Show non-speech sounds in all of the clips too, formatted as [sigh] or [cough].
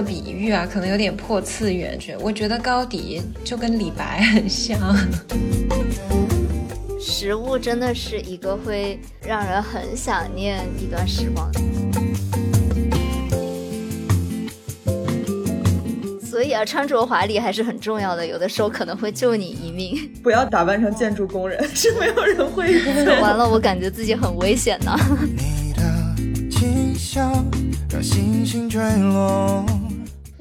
个比喻啊，可能有点破次元。我觉得高迪就跟李白很像。食物真的是一个会让人很想念一段时光。所以啊，穿着华丽还是很重要的，有的时候可能会救你一命。不要打扮成建筑工人，是没有人会。[laughs] 完了，我感觉自己很危险呢。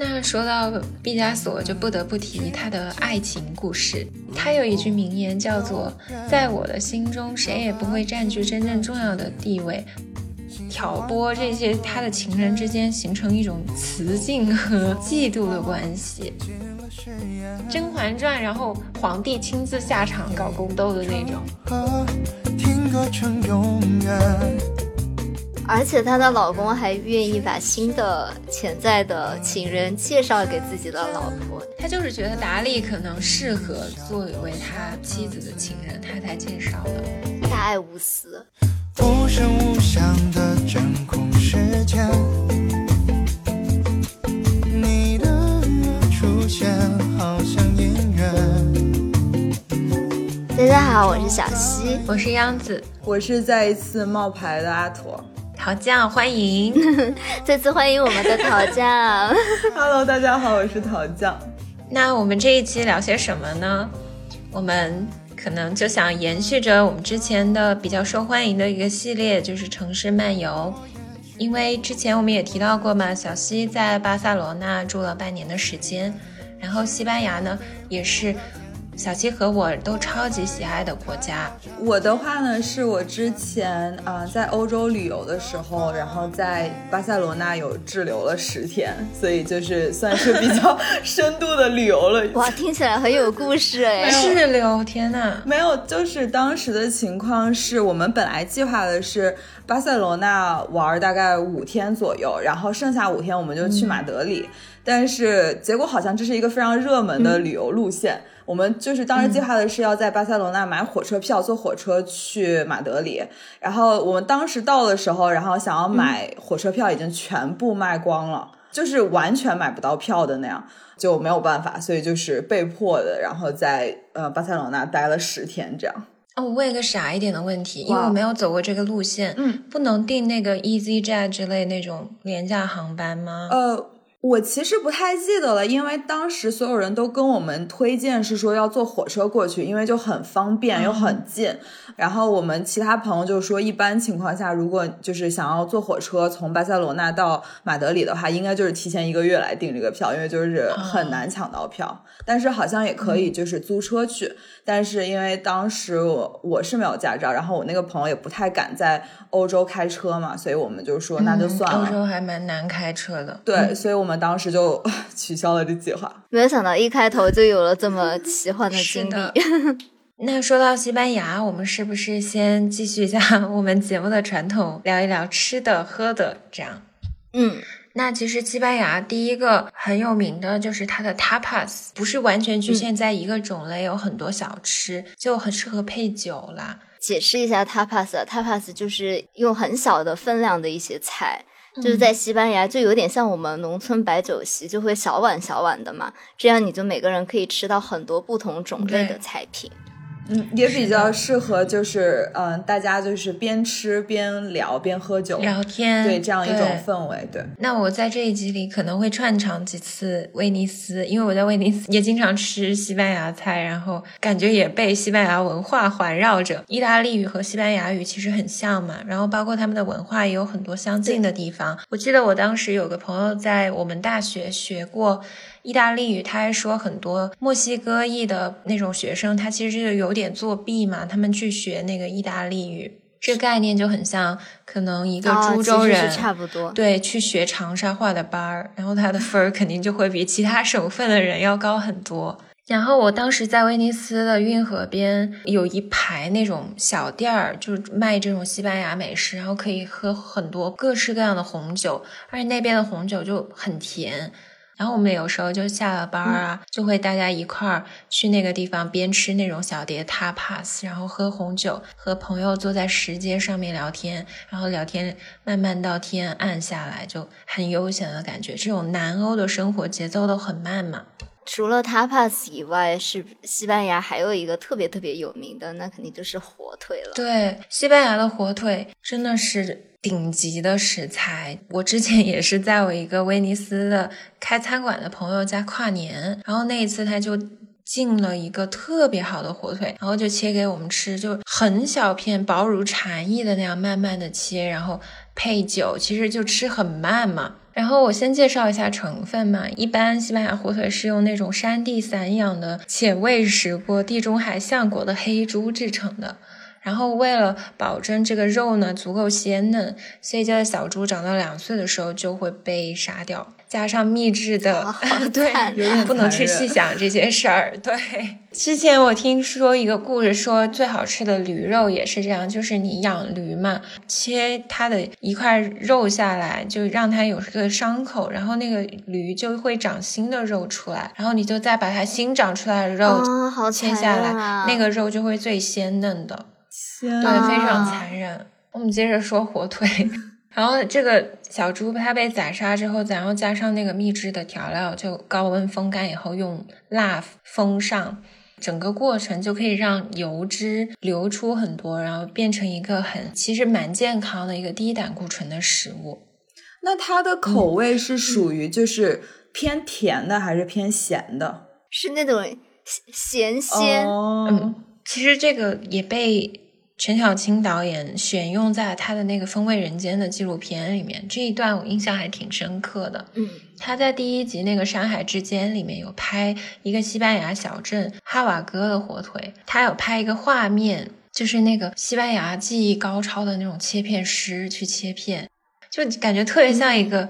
那说到毕加索，就不得不提他的爱情故事。他有一句名言叫做：“在我的心中，谁也不会占据真正重要的地位。”挑拨这些他的情人之间形成一种雌竞和嫉妒的关系，《甄嬛传》，然后皇帝亲自下场搞宫斗的那种。听歌成永远而且她的老公还愿意把新的潜在的情人介绍给自己的老婆，他就是觉得达利可能适合作为他妻子的情人，他才介绍的。大爱无私。无声无响的真空时间，你的出现好像音乐。大家好，我是小溪，我是央子，我是再一次冒牌的阿驼。陶酱，欢迎，[laughs] 再次欢迎我们的桃酱。[laughs] Hello，大家好，我是桃酱。那我们这一期聊些什么呢？我们。可能就想延续着我们之前的比较受欢迎的一个系列，就是城市漫游。因为之前我们也提到过嘛，小西在巴塞罗那住了半年的时间，然后西班牙呢也是。小七和我都超级喜爱的国家。我的话呢，是我之前啊在欧洲旅游的时候，然后在巴塞罗那有滞留了十天，所以就是算是比较深度的旅游了。[laughs] 哇，听起来很有故事哎！滞留，天呐，没有，就是当时的情况是我们本来计划的是巴塞罗那玩大概五天左右，然后剩下五天我们就去马德里，但是结果好像这是一个非常热门的旅游路线。我们就是当时计划的是要在巴塞罗那买火车票，坐火车去马德里。然后我们当时到的时候，然后想要买火车票已经全部卖光了，就是完全买不到票的那样，就没有办法，所以就是被迫的，然后在呃巴塞罗那待了十天这样。哦，我问一个傻一点的问题，因为我没有走过这个路线，嗯，不能订那个 EasyJet 之类那种廉价航班吗？呃。我其实不太记得了，因为当时所有人都跟我们推荐是说要坐火车过去，因为就很方便又很近。然后我们其他朋友就说，一般情况下，如果就是想要坐火车从巴塞罗那到马德里的话，应该就是提前一个月来订这个票，因为就是很难抢到票。但是好像也可以就是租车去，但是因为当时我我是没有驾照，然后我那个朋友也不太敢在欧洲开车嘛，所以我们就说那就算了。欧洲还蛮难开车的，对，所以我们。我们当时就 [laughs] 取消了这计划，没有想到一开头就有了这么奇幻的经历。[laughs] 那说到西班牙，我们是不是先继续一下 [laughs] 我们节目的传统，聊一聊吃的喝的？这样，嗯，那其实西班牙第一个很有名的就是它的 tapas，不是完全局限在一个种类，有很多小吃，就很适合配酒啦。解释一下 tapas，tapas 就是用很小的分量的一些菜。就是在西班牙，就有点像我们农村摆酒席，就会小碗小碗的嘛，这样你就每个人可以吃到很多不同种类的菜品。嗯，也比较适合，就是嗯，大家就是边吃边聊边喝酒聊天，对这样一种氛围。对，那我在这一集里可能会串场几次威尼斯，因为我在威尼斯也经常吃西班牙菜，然后感觉也被西班牙文化环绕着。意大利语和西班牙语其实很像嘛，然后包括他们的文化也有很多相近的地方。我记得我当时有个朋友在我们大学学过。意大利语，他还说很多墨西哥裔的那种学生，他其实是有点作弊嘛。他们去学那个意大利语，这概念就很像，可能一个株洲人差不多对去学长沙话的班儿，然后他的分儿肯定就会比其他省份的人要高很多。然后我当时在威尼斯的运河边有一排那种小店儿，就是卖这种西班牙美食，然后可以喝很多各式各样的红酒，而且那边的红酒就很甜。然后我们有时候就下了班啊，就会大家一块儿去那个地方，边吃那种小碟 tapas，然后喝红酒，和朋友坐在石阶上面聊天，然后聊天慢慢到天暗下来，就很悠闲的感觉。这种南欧的生活节奏都很慢嘛。除了 tapas 以外，是西班牙还有一个特别特别有名的，那肯定就是火腿了。对，西班牙的火腿真的是顶级的食材。我之前也是在我一个威尼斯的开餐馆的朋友家跨年，然后那一次他就进了一个特别好的火腿，然后就切给我们吃，就很小片，薄如蝉翼的那样慢慢的切，然后配酒，其实就吃很慢嘛。然后我先介绍一下成分嘛，一般西班牙火腿是用那种山地散养的且喂食过地中海橡果的黑猪制成的。然后为了保证这个肉呢足够鲜嫩，所以这个小猪长到两岁的时候就会被杀掉，加上秘制的，啊好对，有点不能去细想这些事儿。对，之前我听说一个故事，说最好吃的驴肉也是这样，就是你养驴嘛，切它的一块肉下来，就让它有个伤口，然后那个驴就会长新的肉出来，然后你就再把它新长出来的肉切下来！那个肉就会最鲜嫩的。天对，啊非常残忍。我们接着说火腿，[laughs] 然后这个小猪它被宰杀之后，然后加上那个秘制的调料，就高温风干以后用蜡封上，整个过程就可以让油脂流出很多，然后变成一个很其实蛮健康的一个低胆固醇的食物。那它的口味是属于就是偏甜的还是偏咸的？是那种咸鲜，哦，嗯其实这个也被陈小青导演选用在他的那个《风味人间》的纪录片里面，这一段我印象还挺深刻的。嗯，他在第一集那个《山海之间》里面有拍一个西班牙小镇哈瓦戈的火腿，他有拍一个画面，就是那个西班牙技艺高超的那种切片师去切片，就感觉特别像一个、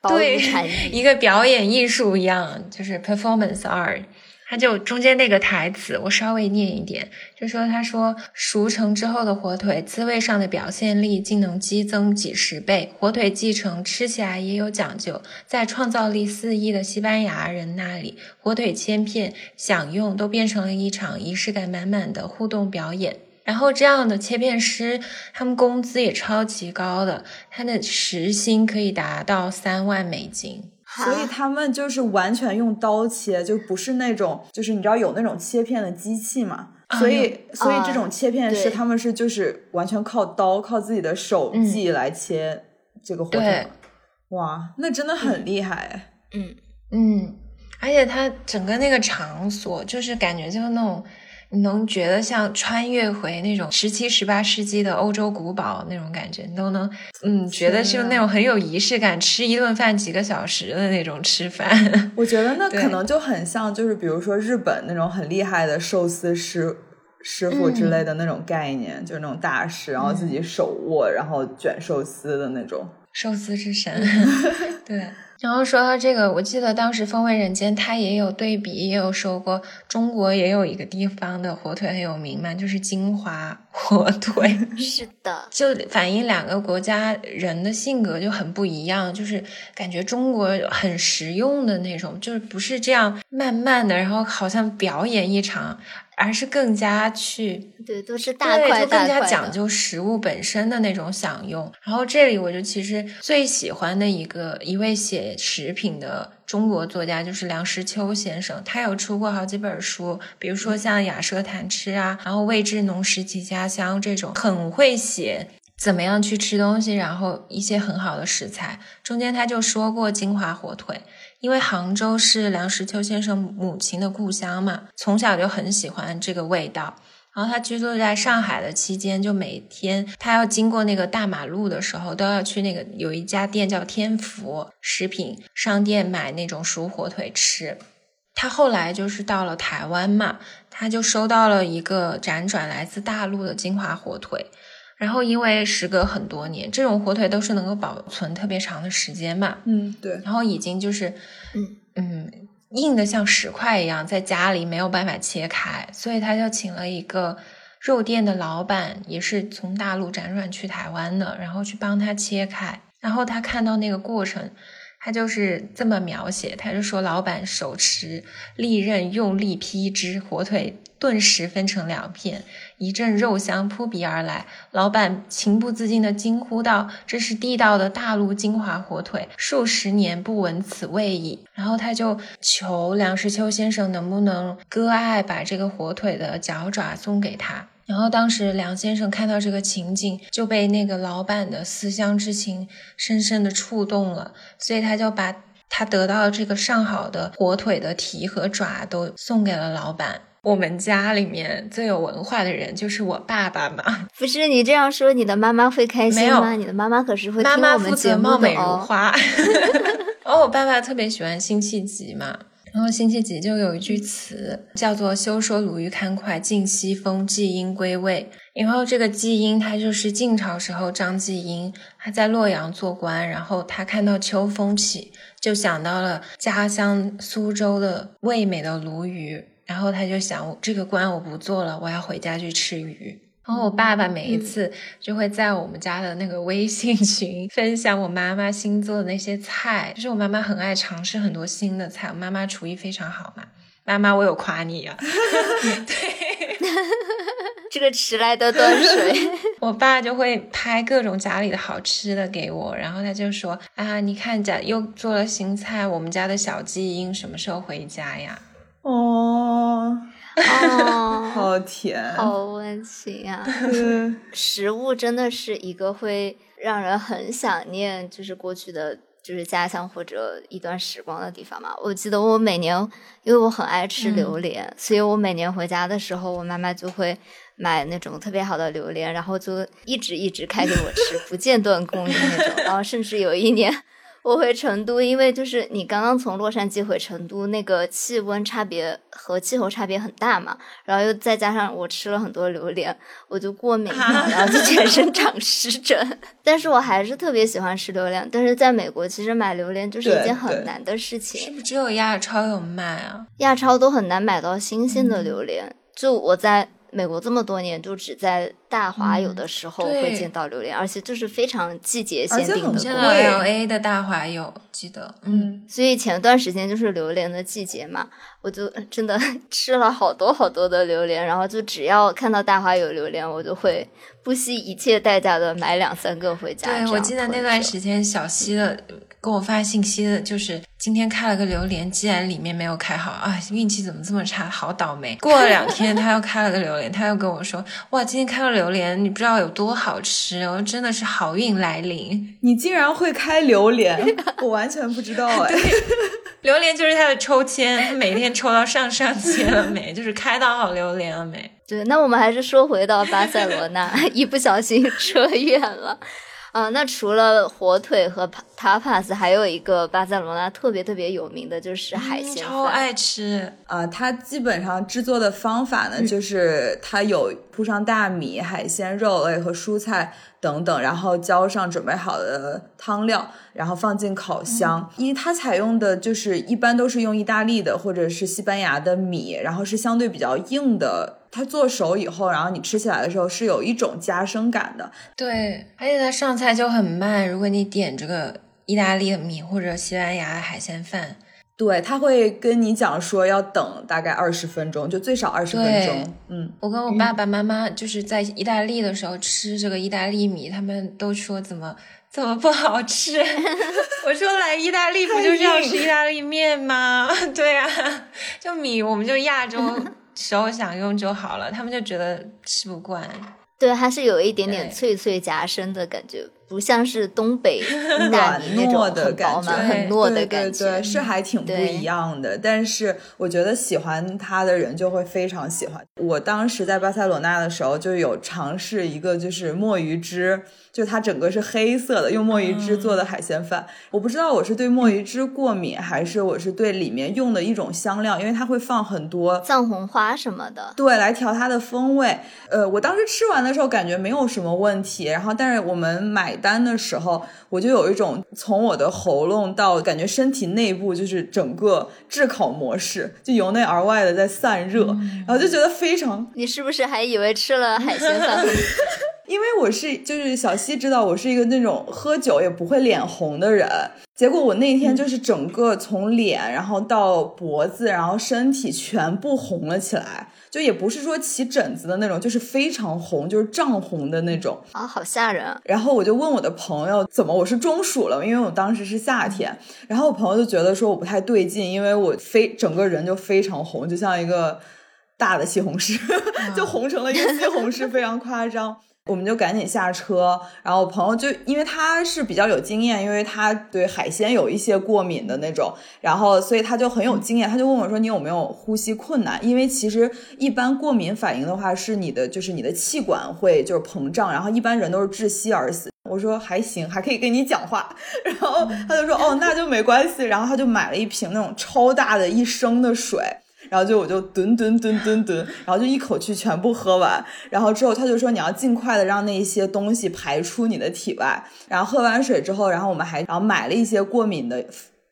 薄对 [laughs] 一个表演艺术一样，就是 performance art。他就中间那个台词，我稍微念一点，就说他说熟成之后的火腿滋味上的表现力竟能激增几十倍，火腿继承吃起来也有讲究，在创造力四溢的西班牙人那里，火腿切片享用都变成了一场仪式感满满的互动表演。然后这样的切片师，他们工资也超级高的，他的时薪可以达到三万美金。所以他们就是完全用刀切，就不是那种，就是你知道有那种切片的机器嘛？啊所以，所以这种切片师对。他们是就是完全靠刀，靠自己的手技来切这个火腿。哇，那真的很厉害。哎！嗯，嗯，而且它整个那个场所，就是感觉就是那种，你能觉得像穿越回那种十七、十八世纪的欧洲古堡那种感觉，你都能，嗯，觉得是那种很有仪式感，吃一顿饭几个小时的那种吃饭。我觉得那 [laughs] 可能就很像，就是比如说日本那种很厉害的寿司师师傅之类的那种概念，就是那种大师，然后自己手握，然后卷寿司的那种。寿司之神，对。[laughs] 然后说到这个，我记得当时《风味人间》它也有对比，也有说过中国也有一个地方的火腿很有名嘛，就是金华 [laughs] 火腿。是的，就反映两个国家人的性格就很不一样，就是感觉中国很实用的那种，就是不是这样慢慢的，然后好像表演一场，而是更加去对，都是大对，块大就更加。讲究食物本身的那种享用。然后这里我就其实最喜欢的一个一位写食品的中国作家就是梁实秋先生，他有出过好几本书，比如说像《雅舍谈吃》啊，然后《味之浓食及家乡》这种，很会写。怎么样去吃东西，然后一些很好的食材。中间他就说过金华火腿，因为杭州是梁实秋先生母亲的故乡嘛，从小就很喜欢这个味道。然后他居住在上海的期间，就每天他要经过那个大马路的时候，都要去那个有一家店叫天福食品商店买那种熟火腿吃。他后来就是到了台湾嘛，他就收到了一个辗转来自大陆的金华火腿。然后因为时隔很多年，这种火腿都是能够保存特别长的时间嘛，嗯，对。然后已经就是，嗯嗯，硬的像石块一样，在家里没有办法切开，所以他就请了一个肉店的老板，也是从大陆辗转去台湾的，然后去帮他切开。然后他看到那个过程，他就是这么描写，他就说老板手持利刃用力劈之，火腿顿时分成两片，一阵肉香扑鼻而来。老板情不自禁地惊呼道：“这是地道的大陆金华火腿，数十年不闻此味矣。”然后他就求梁实秋先生能不能割爱，把这个火腿的脚爪送给他。然后当时梁先生看到这个情景，就被那个老板的思乡之情深深的触动了，所以他就把他得到这个上好的火腿的蹄和爪都送给了老板。我们家里面最有文化的人就是我爸爸嘛，[laughs] 不是你这样说，你的妈妈会开心吗？你的妈妈可是会听妈妈负我们节目责貌美如。[laughs] 花。然后我爸爸特别喜欢辛弃疾嘛，然后辛弃疾就有一句词叫做“休说鲁豫堪脍，尽西风，季鹰归未”。然后这个季鹰，他就是晋朝时候张季鹰，他在洛阳做官，然后他看到秋风起，就想到了家乡苏州的味美的鲈鱼，然后他就想，这个官我不做了，我要回家去吃鱼。然后我爸爸每一次就会在我们家的那个微信 [laughs] 群分享我妈妈新做的那些菜，就是我妈妈很爱尝试很多新的菜，我妈妈厨艺非常好嘛。妈妈，我有夸你啊！[laughs] 对 [laughs] 这个迟来的端水，我爸就会拍各种家里的好吃的给我，然后他就说啊，你看家又做了新菜，我们家的小鸡鹰什么时候回家呀？哦，哦，[laughs] 好甜，好温馨啊！对 [laughs] 食物真的是一个会让人很想念，就是过去的就是家乡或者一段时光的地方嘛。我记得我每年，因为我很爱吃榴莲，所以我每年回家的时候，我妈妈就会买那种特别好的榴莲，然后就一直一直开给我吃，不间断供应那种。[laughs] 然后甚至有一年。我回成都，因为就是你刚刚从洛杉矶回成都，那个气温差别和气候差别很大嘛，然后又再加上我吃了很多榴莲，我就过敏了，然后就全身长湿疹。[laughs] 但是我还是特别喜欢吃榴莲，但是在美国其实买榴莲就是一件很难的事情是情，不是只有亚超有卖啊？亚超都很难买到新鲜的榴莲。就我在美国这么多年，就只在大华有的时候会见到榴莲，而且就是非常季节限定的现果贵在 L A 的大华有，记得，嗯，所以前段时间就是榴莲的季节嘛，我就呃真的 [laughs] 吃了好多好多的榴莲，然后就只要看到大华有榴莲，我就会不惜一切代价的买两三个回家。对，我记得那段时间小溪的给我发信息的，就是今天开了个榴莲，既然里面没有开好啊，运气怎么这么差，好倒霉。过了两天，他又开了个榴莲，他又跟我说，哇，今天开了榴莲，你不知道有多好吃，我真的是好运来临。你竟然会开榴莲，[laughs] 我完全不知道哎。[laughs] 榴莲就是他的抽签，他每天抽到上上签了没？[laughs] 就是开到好榴莲了没？对，那我们还是说回到巴塞罗那，一不小心扯远了。啊、那除了火腿和 tapas，还有一个巴塞罗那特别特别有名的就是海鲜饭。超爱吃。啊、它基本上制作的方法呢，就是它有铺上大米、海鲜、肉类和蔬菜等等，然后浇上准备好的汤料，然后放进烤箱。因为它采用的就是一般都是用意大利的或者是西班牙的米，然后是相对比较硬的。它做熟以后，然后你吃起来的时候是有一种夹生感的。对，而且它上菜就很慢。如果你点这个意大利的米或者西班牙的海鲜饭，对，他会跟你讲说要等大概二十分钟，就最少二十分钟。嗯，我跟我爸爸妈妈就是在意大利的时候吃这个意大利米，他们都说怎么怎么不好吃。[laughs] 我说来意大利不就是要吃意大利面吗？[laughs] 对啊，就米我们就亚洲时候想用就好了，他们就觉得吃不惯。对，还是有一点点脆脆夹生的感觉，不像是东北意大利那种软糯的很饱满、感觉很糯的对感觉。对对，是还挺不一样的。但是我觉得喜欢它的人就会非常喜欢。我当时在巴塞罗那的时候，就有尝试一个就是墨鱼汁，就它整个是黑色的，用墨鱼汁做的海鲜饭。我不知道我是对墨鱼汁过敏，还是我是对里面用的一种香料，因为它会放很多藏红花什么的，对，来调它的风味。呃，我当时吃完的时候感觉没有什么问题，然后但是我们买单的时候，我就有一种从我的喉咙到感觉身体内部就是整个炙烤模式，就由内而外的在散热，然后就觉得非常。你是不是还以为吃了海鲜饭会因为我是就是小西知道我是一个那种喝酒也不会脸红的人，结果我那天就是整个从脸然后到脖子，然后身体全部红了起来，就也不是说起疹子的那种，就是非常红，就是涨红的那种。啊，好吓人！然后我就问我的朋友怎么我是中暑了，因为我当时是夏天，然后我朋友就觉得说我不太对劲，因为我非整个人就非常红，就像一个大的西红柿，[laughs] 就红成了一个西红柿，非常夸张。我们就赶紧下车，然后我朋友就因为他是比较有经验，因为他对海鲜有一些过敏的那种，然后所以他就很有经验，他就问我说：“你有没有呼吸困难？”因为其实一般过敏反应的话，是你的就是你的气管会就是膨胀，然后一般人都是窒息而死。我说还行，还可以跟你讲话，[laughs] 然后他就说：“哦，那就没关系。”然后他就买了一瓶那种超大的一升的水。然后就我就吨吨吨吨吨，然后就一口气全部喝完。然后之后他就说你要尽快的让那些东西排出你的体外。然后喝完水之后，然后我们还然后买了一些过敏的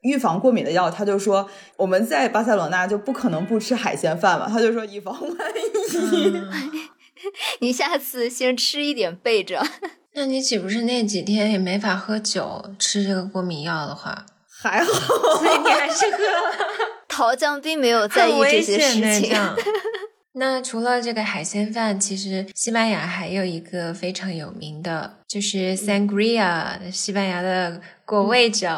预防过敏的药。他就说我们在巴塞罗那就不可能不吃海鲜饭嘛。他就说以防万一，[laughs] [laughs] 你下次先吃一点备着。那你岂不是那几天也没法喝酒？吃这个过敏药的话，还好，所以你还是喝了。桃酱并没有在意这些事情。[laughs] 那除了这个海鲜饭，其实西班牙还有一个非常有名的，就是 sangria，西班牙的果味酒。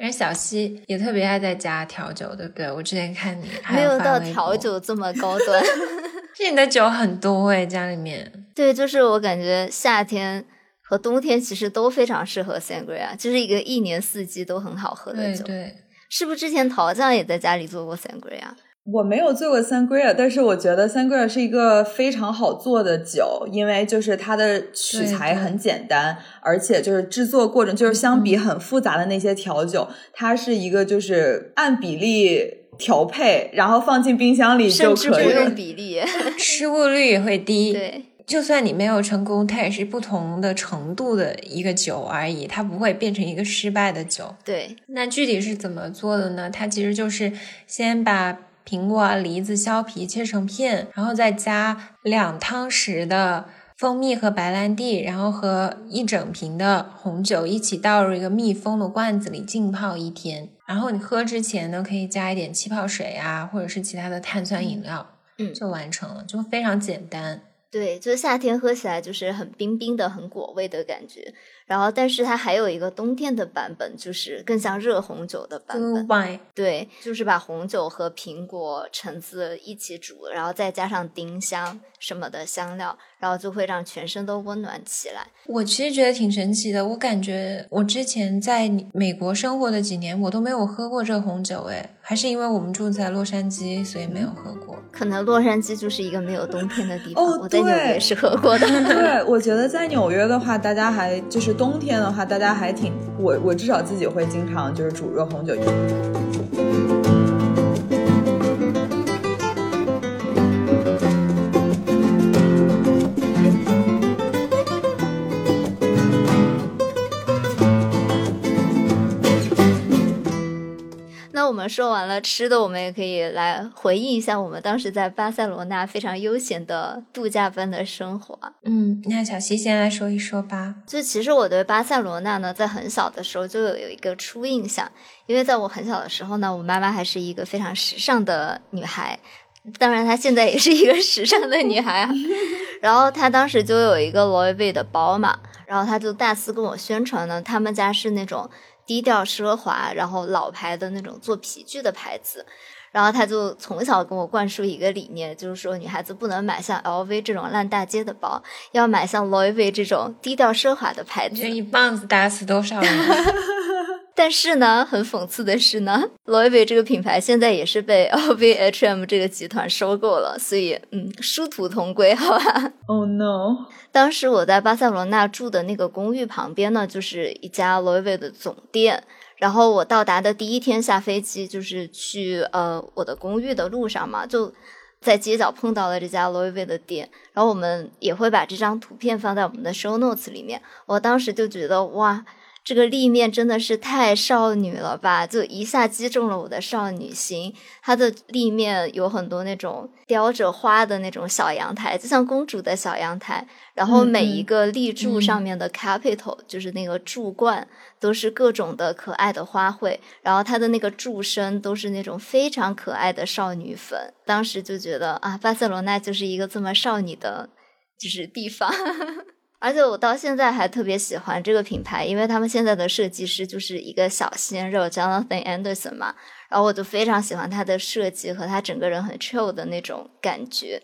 而小西也特别爱在家调酒，对不对？我之前看你没有到调酒这么高端，[laughs] 是你的酒很多哎，家里面。对，就是我感觉夏天和冬天其实都非常适合 sangria，就是一个一年四季都很好喝的酒。对。是不是之前陶酱也在家里做过 sangria？我没有做过 sangria，但是我觉得 sangria 是一个非常好做的酒，因为就是它的取材很简单，而且就是制作过程就是相比很复杂的那些调酒，它是一个就是按比例调配，然后放进冰箱里就可以，不用比例，[laughs] 失误率也会低。对。就算你没有成功，它也是不同的程度的一个酒而已，它不会变成一个失败的酒。对，那具体是怎么做的呢？它其实就是先把苹果、梨子削皮切成片，然后再加两汤匙的蜂蜜和白兰地，然后和一整瓶的红酒一起倒入一个密封的罐子里浸泡一天。然后你喝之前呢，可以加一点气泡水啊，或者是其他的碳酸饮料，嗯，就完成了，就非常简单。对，就是夏天喝起来就是很冰冰的、很果味的感觉。然后，但是它还有一个冬天的版本，就是更像热红酒的版本。对，就是把红酒和苹果、橙子一起煮，然后再加上丁香什么的香料，然后就会让全身都温暖起来。我其实觉得挺神奇的。我感觉我之前在美国生活的几年，我都没有喝过这红酒。哎，还是因为我们住在洛杉矶，所以没有喝过。可能洛杉矶就是一个没有冬天的地方。哦，我在纽约是喝过的。[laughs] 对，我觉得在纽约的话，大家还就是。冬天的话，大家还挺我我至少自己会经常就是煮热红酒。那我们说完了吃的，我们也可以来回忆一下我们当时在巴塞罗那非常悠闲的度假般的生活。嗯，那小西先来说一说吧。就其实我对巴塞罗那呢，在很小的时候就有有一个初印象，因为在我很小的时候呢，我妈妈还是一个非常时尚的女孩，[laughs] 当然她现在也是一个时尚的女孩啊。[laughs] 然后她当时就有一个 Louis V 的包嘛，然后她就大肆跟我宣传呢，他们家是那种。低调奢华，然后老牌的那种做皮具的牌子，然后他就从小跟我灌输一个理念，就是说女孩子不能买像 LV 这种烂大街的包，要买像 V 这种低调奢华的牌子。这一棒子打死多少人？[laughs] 但是呢，很讽刺的是呢 [laughs] V 这个品牌现在也是被 [laughs] LVMH 这个集团收购了，所以嗯，殊途同归，好吧？Oh no！当时我在巴塞罗那住的那个公寓旁边呢，就是一家 V 的总店。然后我到达的第一天下飞机，就是去呃我的公寓的路上嘛，就在街角碰到了这家 V 的店。然后我们也会把这张图片放在我们的 show notes 里面。我当时就觉得哇。这个立面真的是太少女了吧，就一下击中了我的少女心。它的立面有很多那种雕着花的那种小阳台，就像公主的小阳台。然后每一个立柱上面的 capital，、就是那个柱冠，都是各种的可爱的花卉。然后它的那个柱身都是那种非常可爱的少女粉。当时就觉得啊，巴塞罗那就是一个这么少女的，就是地方。[laughs] 而且我到现在还特别喜欢这个品牌，因为他们现在的设计师就是一个小鲜肉 Jonathan Anderson 嘛，然后我就非常喜欢他的设计和他整个人很 chill 的那种感觉。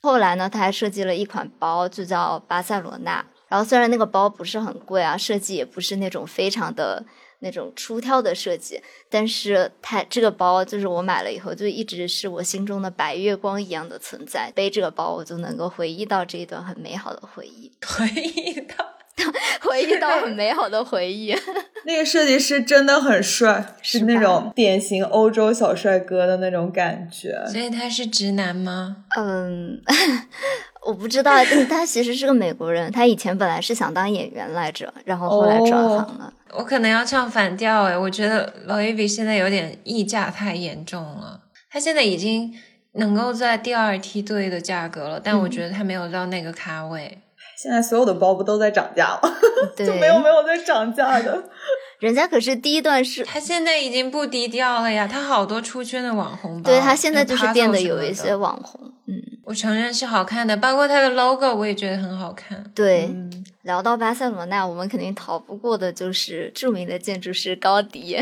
后来呢，他还设计了一款包，就叫巴塞罗那。然后虽然那个包不是很贵啊，设计也不是那种非常的那种出挑的设计，但是它这个包就是我买了以后，就一直是我心中的白月光一样的存在。背这个包，我就能够回忆到这一段很美好的回忆，回忆到 [laughs] 回忆到很美好的回忆。[laughs] 那个设计师真的很帅，是那种典型欧洲小帅哥的那种感觉。所以他是直男吗？嗯，[laughs] 我不知道，但他其实是个美国人，他以前本来是想当演员来着，然后后来转行了。我可能要唱反调哎，我觉得 Loewe 现在有点溢价太严重了。他现在已经能够在第二梯队的价格了，但我觉得他没有到那个咖位。现在所有的包不都在涨价了，对，[laughs] 就没有没有在涨价的。[laughs] 人家可是第一段是，他现在已经不低调了呀，他好多出圈的网红包。对他现在就是变得有一些网红，嗯，我承认是好看的，包括他的 logo 我也觉得很好看。对。嗯聊到巴塞罗那，我们肯定逃不过的就是著名的建筑师高迪。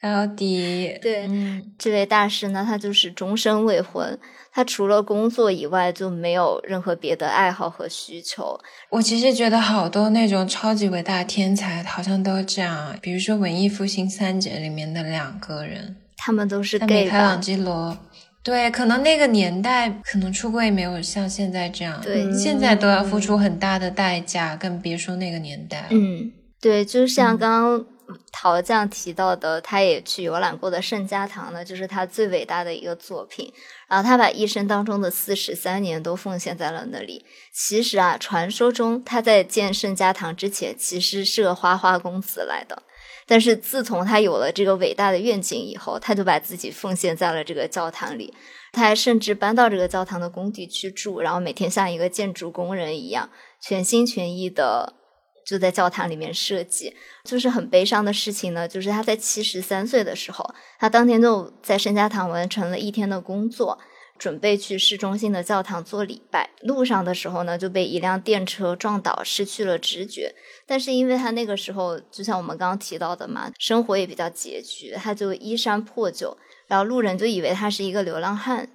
高迪，对嗯，这位大师呢，他就是终身未婚，他除了工作以外就没有任何别的爱好和需求。我其实觉得好多那种超级伟大的天才好像都这样，比如说文艺复兴三杰里面的两个人，他们都是像 gay 米开朗？基罗。对，可能那个年代可能出柜没有像现在这样，对现在都要付出很大的代价，更别说那个年代了。嗯，对，就像嗯刚刚陶匠提到的，他也去游览过的圣家堂呢，就是他最伟大的一个作品。然后他把一生当中的四十三年都奉献在了那里。其实啊，传说中他在建圣家堂之前，其实是个花花公子来的。但是自从他有了这个伟大的愿景以后，他就把自己奉献在了这个教堂里。他还甚至搬到这个教堂的工地去住，然后每天像一个建筑工人一样，全心全意的就在教堂里面设计。就是很悲伤的事情呢，就是他在七十三岁的时候，他当天就在圣家堂完成了一天的工作，准备去市中心的教堂做礼拜。路上的时候呢，就被一辆电车撞倒，失去了知觉。但是因为他那个时候，就像我们刚刚提到的嘛，生活也比较拮据，他就衣衫破旧，然后路人就以为他是一个流浪汉，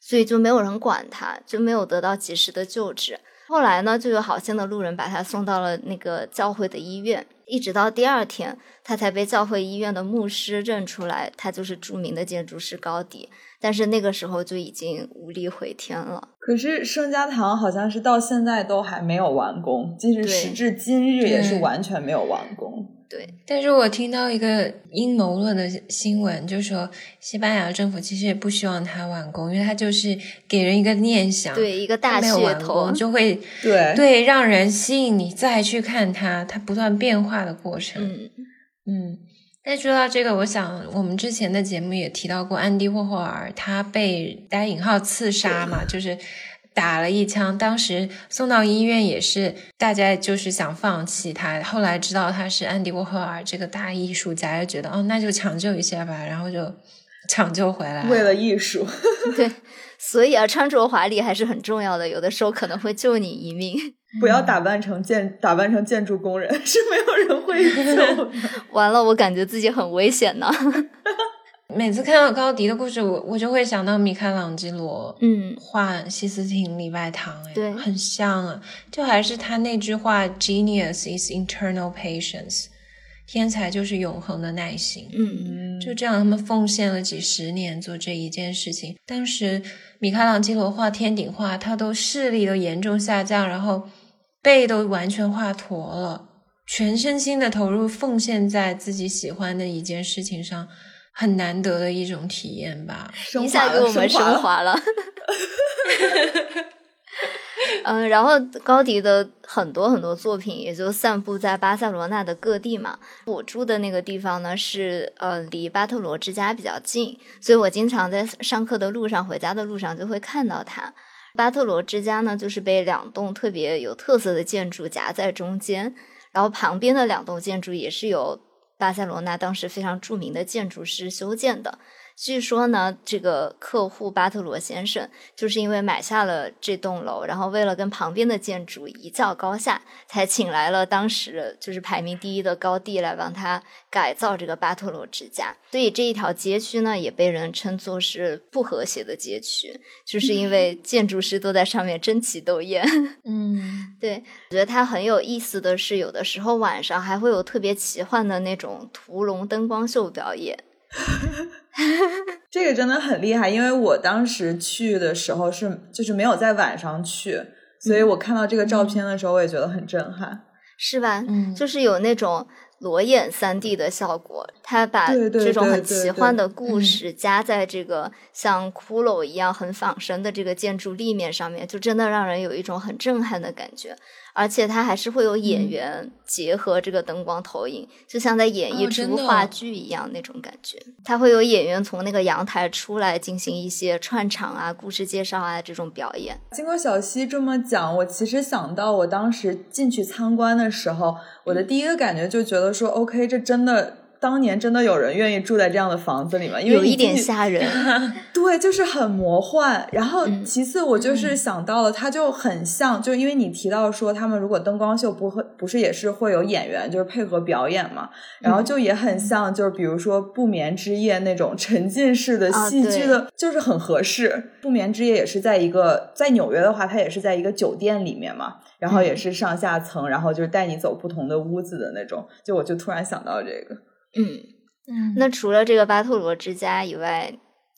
所以就没有人管他，就没有得到及时的救治。后来呢，就有好心的路人把他送到了那个教会的医院，一直到第二天，他才被教会医院的牧师认出来，他就是著名的建筑师高迪。但是那个时候就已经无力回天了。可是圣家堂好像是到现在都还没有完工，即使时至今日也是完全没有完工。对，但是我听到一个阴谋论的新闻，就说西班牙政府其实也不希望他完工，因为他就是给人一个念想，对，一个大它没有噱头完工，就会对。对让人吸引你再去看它，它不断变化的过程。嗯，嗯，但说到这个，我想我们之前的节目也提到过，安迪霍霍尔他被打引号刺杀嘛，就是打了一枪，当时送到医院也是大家就是想放弃他，后来知道他是安迪沃霍尔这个大艺术家，就觉得哦那就抢救一下吧，然后就抢救回来。为了艺术，[laughs] 对，所以啊，穿着华丽还是很重要的，有的时候可能会救你一命。不要打扮成建打扮成建筑工人，[laughs] 是没有人会 [laughs] 救。完了，我感觉自己很危险呢。每次看到高迪的故事，我我就会想到米开朗基罗，嗯画西斯廷礼拜堂，哎，对很像啊，就还是他那句话：“Genius is internal patience。”天才就是永恒的耐心。嗯就这样，他们奉献了几十年做这一件事情。当时米开朗基罗画天顶画，他都视力都严重下降，然后背都完全画驼了，全身心的投入奉献在自己喜欢的一件事情上，很难得的一种体验吧。一下给我们升升华了。[laughs] [laughs] 嗯，然后高迪的很多很多作品也就散布在巴塞罗那的各地嘛。我住的那个地方呢是呃离巴特罗之家比较近，所以我经常在上课的路上、回家的路上就会看到它。巴特罗之家呢，就是被两栋特别有特色的建筑夹在中间，然后旁边的两栋建筑也是由巴塞罗那当时非常著名的建筑师修建的。据说呢，这个客户巴特罗先生就是因为买下了这栋楼，然后为了跟旁边的建筑一较高下，才请来了当时就是排名第一的高地来帮他改造这个巴特罗之家。所以这一条街区呢，也被人称作是不和谐的街区，就是因为建筑师都在上面争奇斗艳。[laughs] 嗯，对，我觉得它很有意思的是，有的时候晚上还会有特别奇幻的那种屠龙灯光秀表演。[laughs] 这个真的很厉害，因为我当时去的时候是就是没有在晚上去，所以我看到这个照片的时候，我也觉得很震撼，是吧？嗯就是有那种裸眼三 D 的效果，它把这种很奇幻的嗯故事加在这个像骷髅一样很仿生的这个建筑立面上面，就真的让人有一种很震撼的感觉。而且它还是会有演嗯员结合这个灯光投影，就像在演一出话剧一样那种感觉。它会有演员从那个阳台出来进行一些串场啊、故事介绍啊这种表演。经过小溪这么讲，我其实想到我当时进去参观的时候，我的第一个感觉就觉得说，OK，这真的。当年真的有人愿意住在这样的房子里吗？因为有一点吓人，[laughs] 对，就是很魔幻。然后嗯其次，我就是想到了，它就很像，就因为你提到说他们如果灯光秀不会不是也是会有演员就是配合表演嘛，然后就也很像，就是比如说不眠之夜那种沉浸式的啊戏剧的，就是很合适。不眠之夜也是在一个在纽约的话，它也是在一个酒店里面嘛，然后也是上下层，然后就是带你走不同的屋子的那种。就我就突然想到这个。嗯。嗯那除了这个巴特罗之家以外，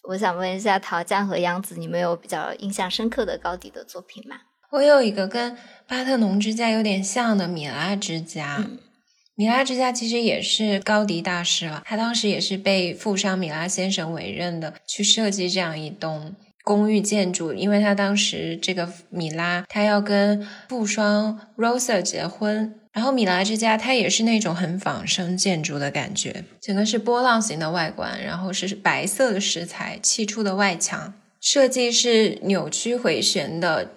我想问一下陶匠和杨子，你们有比较印象深刻的高迪的作品吗？我有一个跟巴特农之家有点像的米拉之家。嗯米拉之家其实也是高迪大师了，他当时也是被富商米拉先生委任的，去设计这样一栋公寓建筑。因为他当时这个米拉，他要跟富商 Rosa 结婚，然后米拉之家它也是那种很仿生建筑的感觉，整个是波浪形的外观，然后是白色的石材砌出的外墙，设计是扭曲回旋的。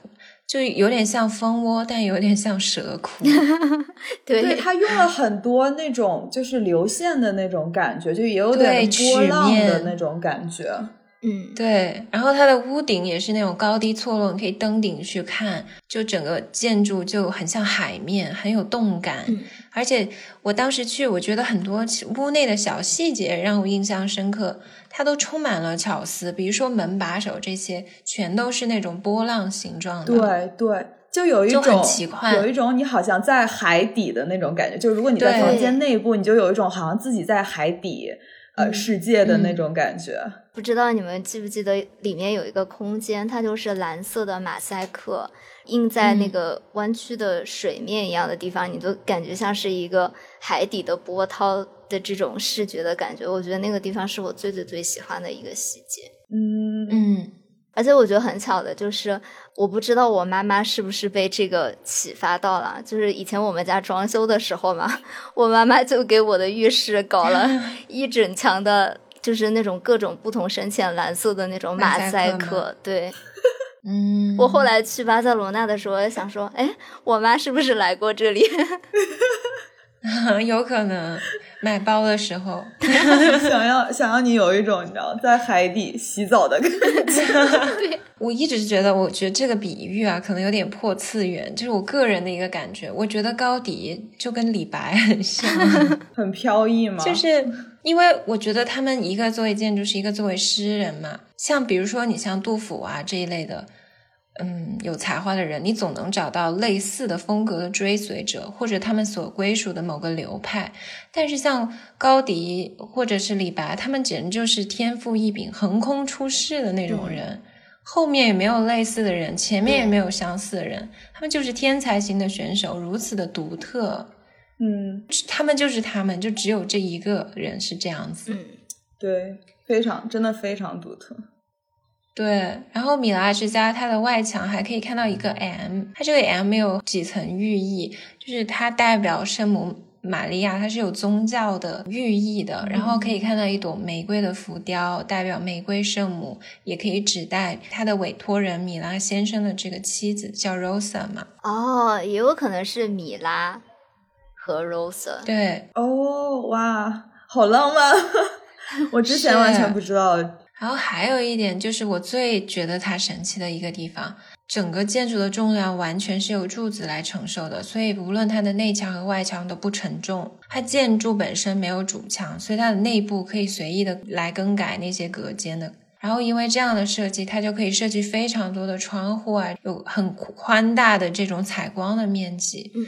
就有点像蜂窝，但有点像蛇窟。[laughs] 对对，它用了很多那种就是流线的那种感觉，就也有点波浪曲面的那种感觉。嗯，对，然后它的屋顶也是那种高低错落，你可以登顶去看，就整个建筑就很像海面，很有动感。嗯而且我当时去，我觉得很多屋内的小细节让我印象深刻，它都充满了巧思，比如说门把手这些，全都是那种波浪形状的。对对，就有一种很奇幻有一种你好像在海底的那种感觉。就如果你在房间内部，你就有一种好像自己在海底呃嗯世界的那嗯种感觉。不知道你们记不记得里面有一个空间，它就是蓝色的马赛克印在那嗯个弯曲的水面一样的地方，你都感觉像是一个海底的波涛的这种视觉的感觉。我觉得那个地方是我最最最喜欢的一个细节。嗯嗯，而且我觉得很巧的就是，我不知道我妈妈是不是被这个启发到了。就是以前我们家装修的时候嘛，我妈妈就给我的浴室搞了 [laughs] 一整墙的，就是那种各种不同深浅蓝色的那种马马赛克。对 [laughs] 嗯，我后来去巴塞罗那的时候，也想说，哎，我妈是不是来过这里？[laughs] [laughs] 有可能买包的时候，[laughs] 想要想要你有一种你知道在海底洗澡的感觉。[laughs] 对我一直觉得，我觉得这个比喻啊，可能有点破次元，就是我个人的一个感觉。我觉得高迪就跟李白很像，很飘逸嘛？就是因为我觉得他们一个作为建筑师，一个作为诗人嘛。像比如说你像杜甫啊这一类的，嗯，有才华的人，你总能找到类似的风格的追随者，或者他们所归属的某个流派。但是像高迪或者是李白，他们简直就是天赋异禀、横空出世的那种人。后面也没有类似的人，前面也没有相似的人，他们就是天才型的选手，如此的独特。嗯，他们就是他们，就只有这一个人是这样子。嗯，对，非常真的非常独特。对，然后米拉之家它的外墙还可以看到一个 M，它这个 M 有几层寓意，就是它代表圣母玛利亚，它是有宗教的寓意的。然后可以看到一朵玫瑰的浮雕，代表玫瑰圣母，也可以指代他的委托人米拉先生的这个妻子叫 Rosa 嘛。哦，也有可能是米拉和 Rosa。对，哦，哇，好浪漫！[laughs] 我之前完全不知道。然后还有一点就是我最觉得它神奇的一个地方，整个建筑的重量完全是由柱子来承受的，所以无论它的内墙和外墙都不沉重。它建筑本身没有主墙，所以它的内部可以随意的来更改那些隔间的。然后因为这样的设计，它就可以设计非常多的窗户啊，有很宽大的这种采光的面积。嗯，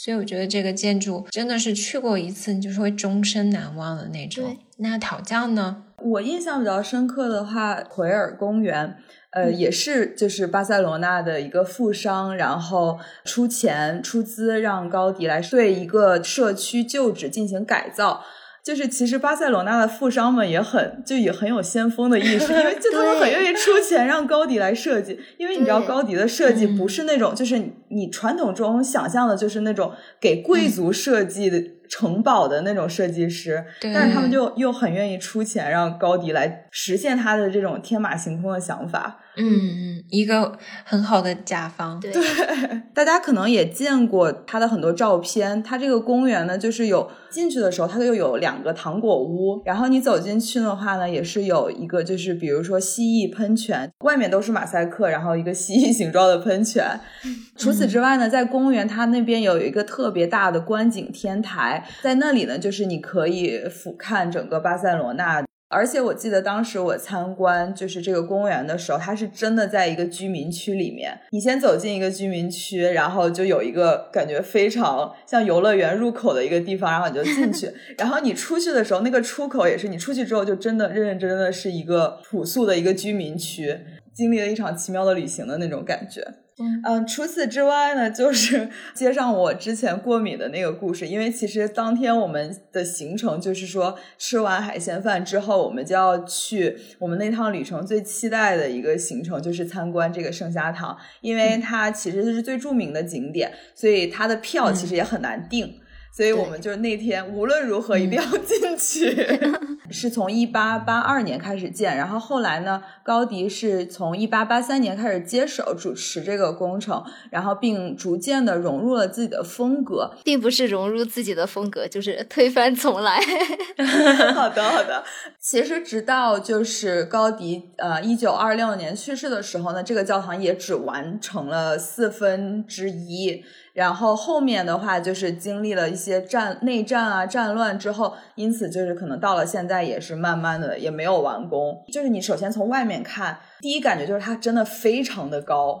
所以我觉得这个建筑真的是去过一次，你就是会终身难忘的那种。那讨教呢？我印象比较深刻的话，奎尔公园，呃，也是就是巴塞罗那的一个富商，然后出钱出资让高迪来对一个社区旧址进行改造。就是其实巴塞罗那的富商们也很就也很有先锋的意识，因为就他们很愿意 [laughs] 出钱让高迪来设计，因为你知道高迪的设计不是那种就是你传统中想象的，就是那种给贵族设计的。城堡的那种设计师，但是他们就又很愿意出钱让高迪来实现他的这种天马行空的想法。嗯，一个很好的甲方。对，[laughs] 大家可能也见过他的很多照片。他这个公园呢，就是有进去的时候，它就有两个糖果屋，然后你走进去的话呢，也是有一个，就是比如说蜥蜴喷泉，外面都是马赛克，然后一个蜥蜴形状的喷泉。[laughs] 除此之外呢，在公园它那边有一个特别大的观景天台，在那里呢，就是你可以俯瞰整个巴塞罗那。而且我记得当时我参观就是这个公园的时候，它是真的在一个居民区里面。你先走进一个居民区，然后就有一个感觉非常像游乐园入口的一个地方，然后你就进去。[laughs] 然后你出去的时候，那个出口也是你出去之后就真的认认真真的是一个朴素的一个居民区，经历了一场奇妙的旅行的那种感觉。嗯，除此之外呢，就是 [laughs] 接上我之前过敏的那个故事。因为其实当天我们的行程就是说，吃完海鲜饭之后，我们就要去我们那趟旅程最期待的一个行程，就是参观这个圣家堂。因为它其实是最著名的景点，所以它的票其实也很难订。所以我们就那天无论如何一定要 [laughs] 进去。[laughs] 是从一八八二年开始建，然后后来呢，高迪是从一八八三年开始接手主持这个工程，然后并逐渐的融入了自己的风格，并不是融入自己的风格，就是推翻重来。[laughs] 好的，好的。其实直到就是高迪呃一九二六年去世的时候呢，这个教堂也只完成了四分之一。然后后面的话就是经历了一些战内战啊战乱之后，因此就是可能到了现在也是慢慢的也没有完工。就是你首先从外面看，第一感觉就是它真的非常的高，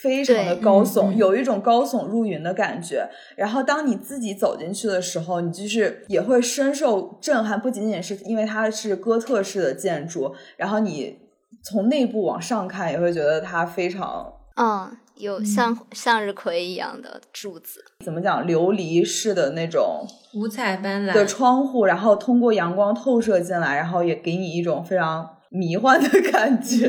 非常的高耸，有一种高耸入云的感觉。然后当你自己走进去的时候，你就是也会深受震撼，不仅仅是因为它是哥特式的建筑，然后你从内部往上看也会觉得它非常嗯。有像向日葵一样的柱子，怎么讲？琉璃式的那种五彩斑斓的窗户，然后通过阳光透射进来，然后也给你一种非常迷幻的感觉。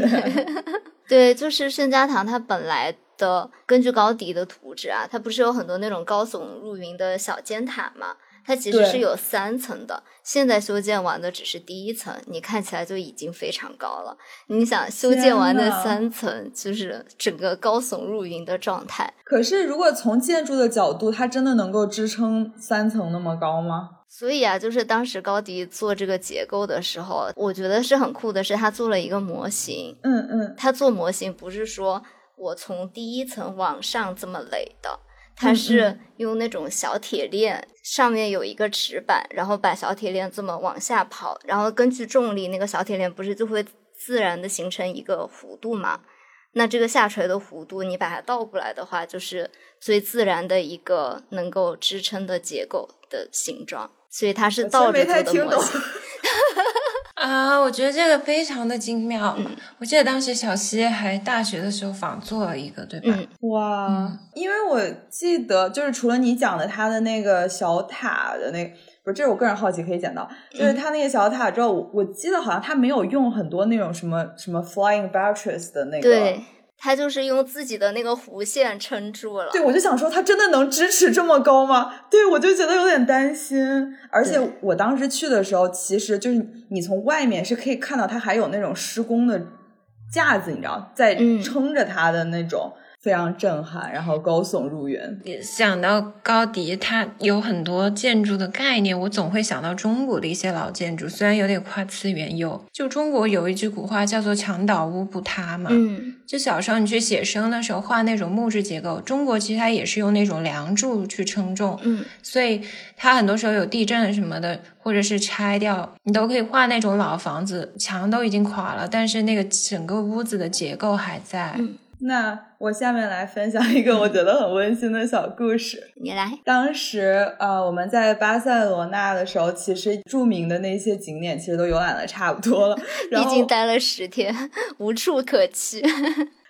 [laughs] 对，就是圣家堂，它本来的根据高迪的图纸啊，它不是有很多那种高耸入云的小尖塔吗？它其实是有三层的，现在修建完的只是第一层，你看起来就已经非常高了。你想修建完的三层，就是整个高耸入云的状态。可是，如果从建筑的角度，它真的能够支撑三层那么高吗？所以啊，就是当时高迪做这个结构的时候，我觉得是很酷的，是他做了一个模型。嗯嗯，他做模型不是说我从第一层往上这么垒的。它是用那种小铁链，上面有一个齿板，然后把小铁链这么往下跑，然后根据重力，那个小铁链不是就会自然的形成一个弧度嘛？那这个下垂的弧度，你把它倒过来的话，就是最自然的一个能够支撑的结构的形状。所以它是倒着做的模型。[laughs] 啊，我觉得这个非常的精妙。我记得当时小溪还大学的时候仿做了一个，对吧？嗯哇，因为我记得就是除了你讲的他的那个小塔的那个。不是，这是我个人好奇，可以讲到，就是他那个小塔之后，我我记得好像他没有用很多那种什么什么 flying buttress 的那个，对，他就是用自己的那个弧线撑住了。对，我就想说，他真的能支持这么高吗？对，我就觉得有点担心。而且我当时去的时候，其实就是你从外面是可以看到它还有那种施工的架子，你知道，在嗯撑着它的那种，非常震撼，然后高耸入云。想到高迪，它有很多建筑的概念，我总会想到中国的一些老建筑，虽然有点跨次元有。就中国有一句古话叫做“墙倒屋不塌”嘛，嗯就小时候你去写生的时候画那种木质结构，中国其实它也是用那种梁柱去称重，嗯所以它很多时候有地震什么的，或者是拆掉，你都可以画那种老房子，墙都已经垮了，但是那个整个屋子的结构还在。嗯那我下面来分享一个我觉得很温馨的小故事。你来。当时呃，我们在巴塞罗那的时候，其实著名的那些景点其实都游览的差不多了，[laughs] 然毕后竟待了十天，无处可去。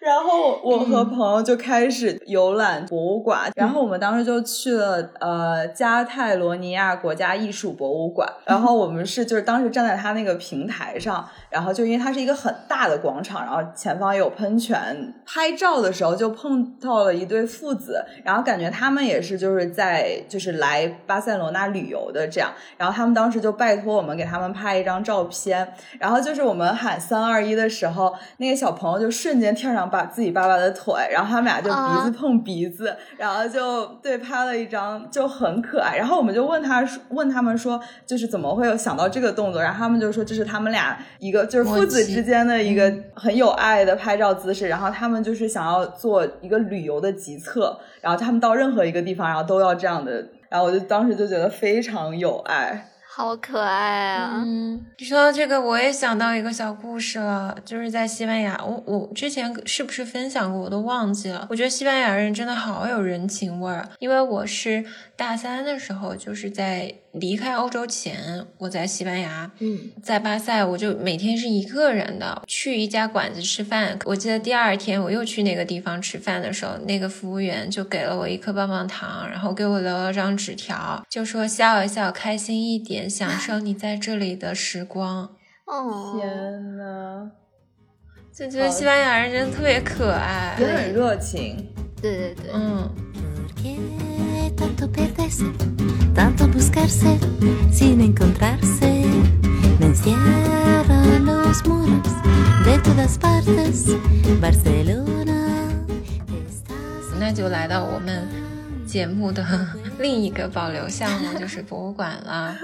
然后我和嗯。朋友就开始游览博物馆，然后我们当时就去了呃加泰罗尼亚国家艺术博物馆，然后我们是就是当时站在它那个平台上，然后就因为它是一个很大的广场，然后前方也有喷泉，拍照的时候就碰到了一对父子，然后感觉他们也是就是在就是来巴塞罗那旅游的这样，然后他们当时就拜托我们给他们拍一张照片，然后就是我们喊三二一的时候，那个小朋友就瞬间跳上把自己爸爸的腿，然后他们俩就鼻子碰鼻子，然后就对拍了一张，就很可爱。然后我们就问他说问他们说，就是怎么会有想到这个动作？然后他们就说这是他们俩一个就是父子之间的一个很有爱的拍照姿势。然后他们就是想要做一个旅游的集册，然后他们到任何一个地方，然后都要这样的。然后我就当时就觉得非常有爱。好可爱啊！嗯，你说到这个，我也想到一个小故事了，就是在西班牙，我我之前是不是分享过，我都忘记了。我觉得西班牙人真的好有人情味儿，因为我是大三的时候，就是在离开欧洲前，我在西班牙，嗯，在巴塞，我就每天是一个人的去一家馆子吃饭。我记得第二天我又去那个地方吃饭的时候，那个服务员就给了我一颗棒棒糖，然后给我留了张纸条，就说笑一笑，开心一点，享 [laughs] 受你在这里的时光。哦，天呐，就觉得西班牙人真的特别可爱。也很热情。对对对，嗯，Porque tanto buscarse, sin encontrarse. Me encierran los muros de todas partes. Barcelona, 那就来到我们节目的另一个保留项目，就是博物馆了。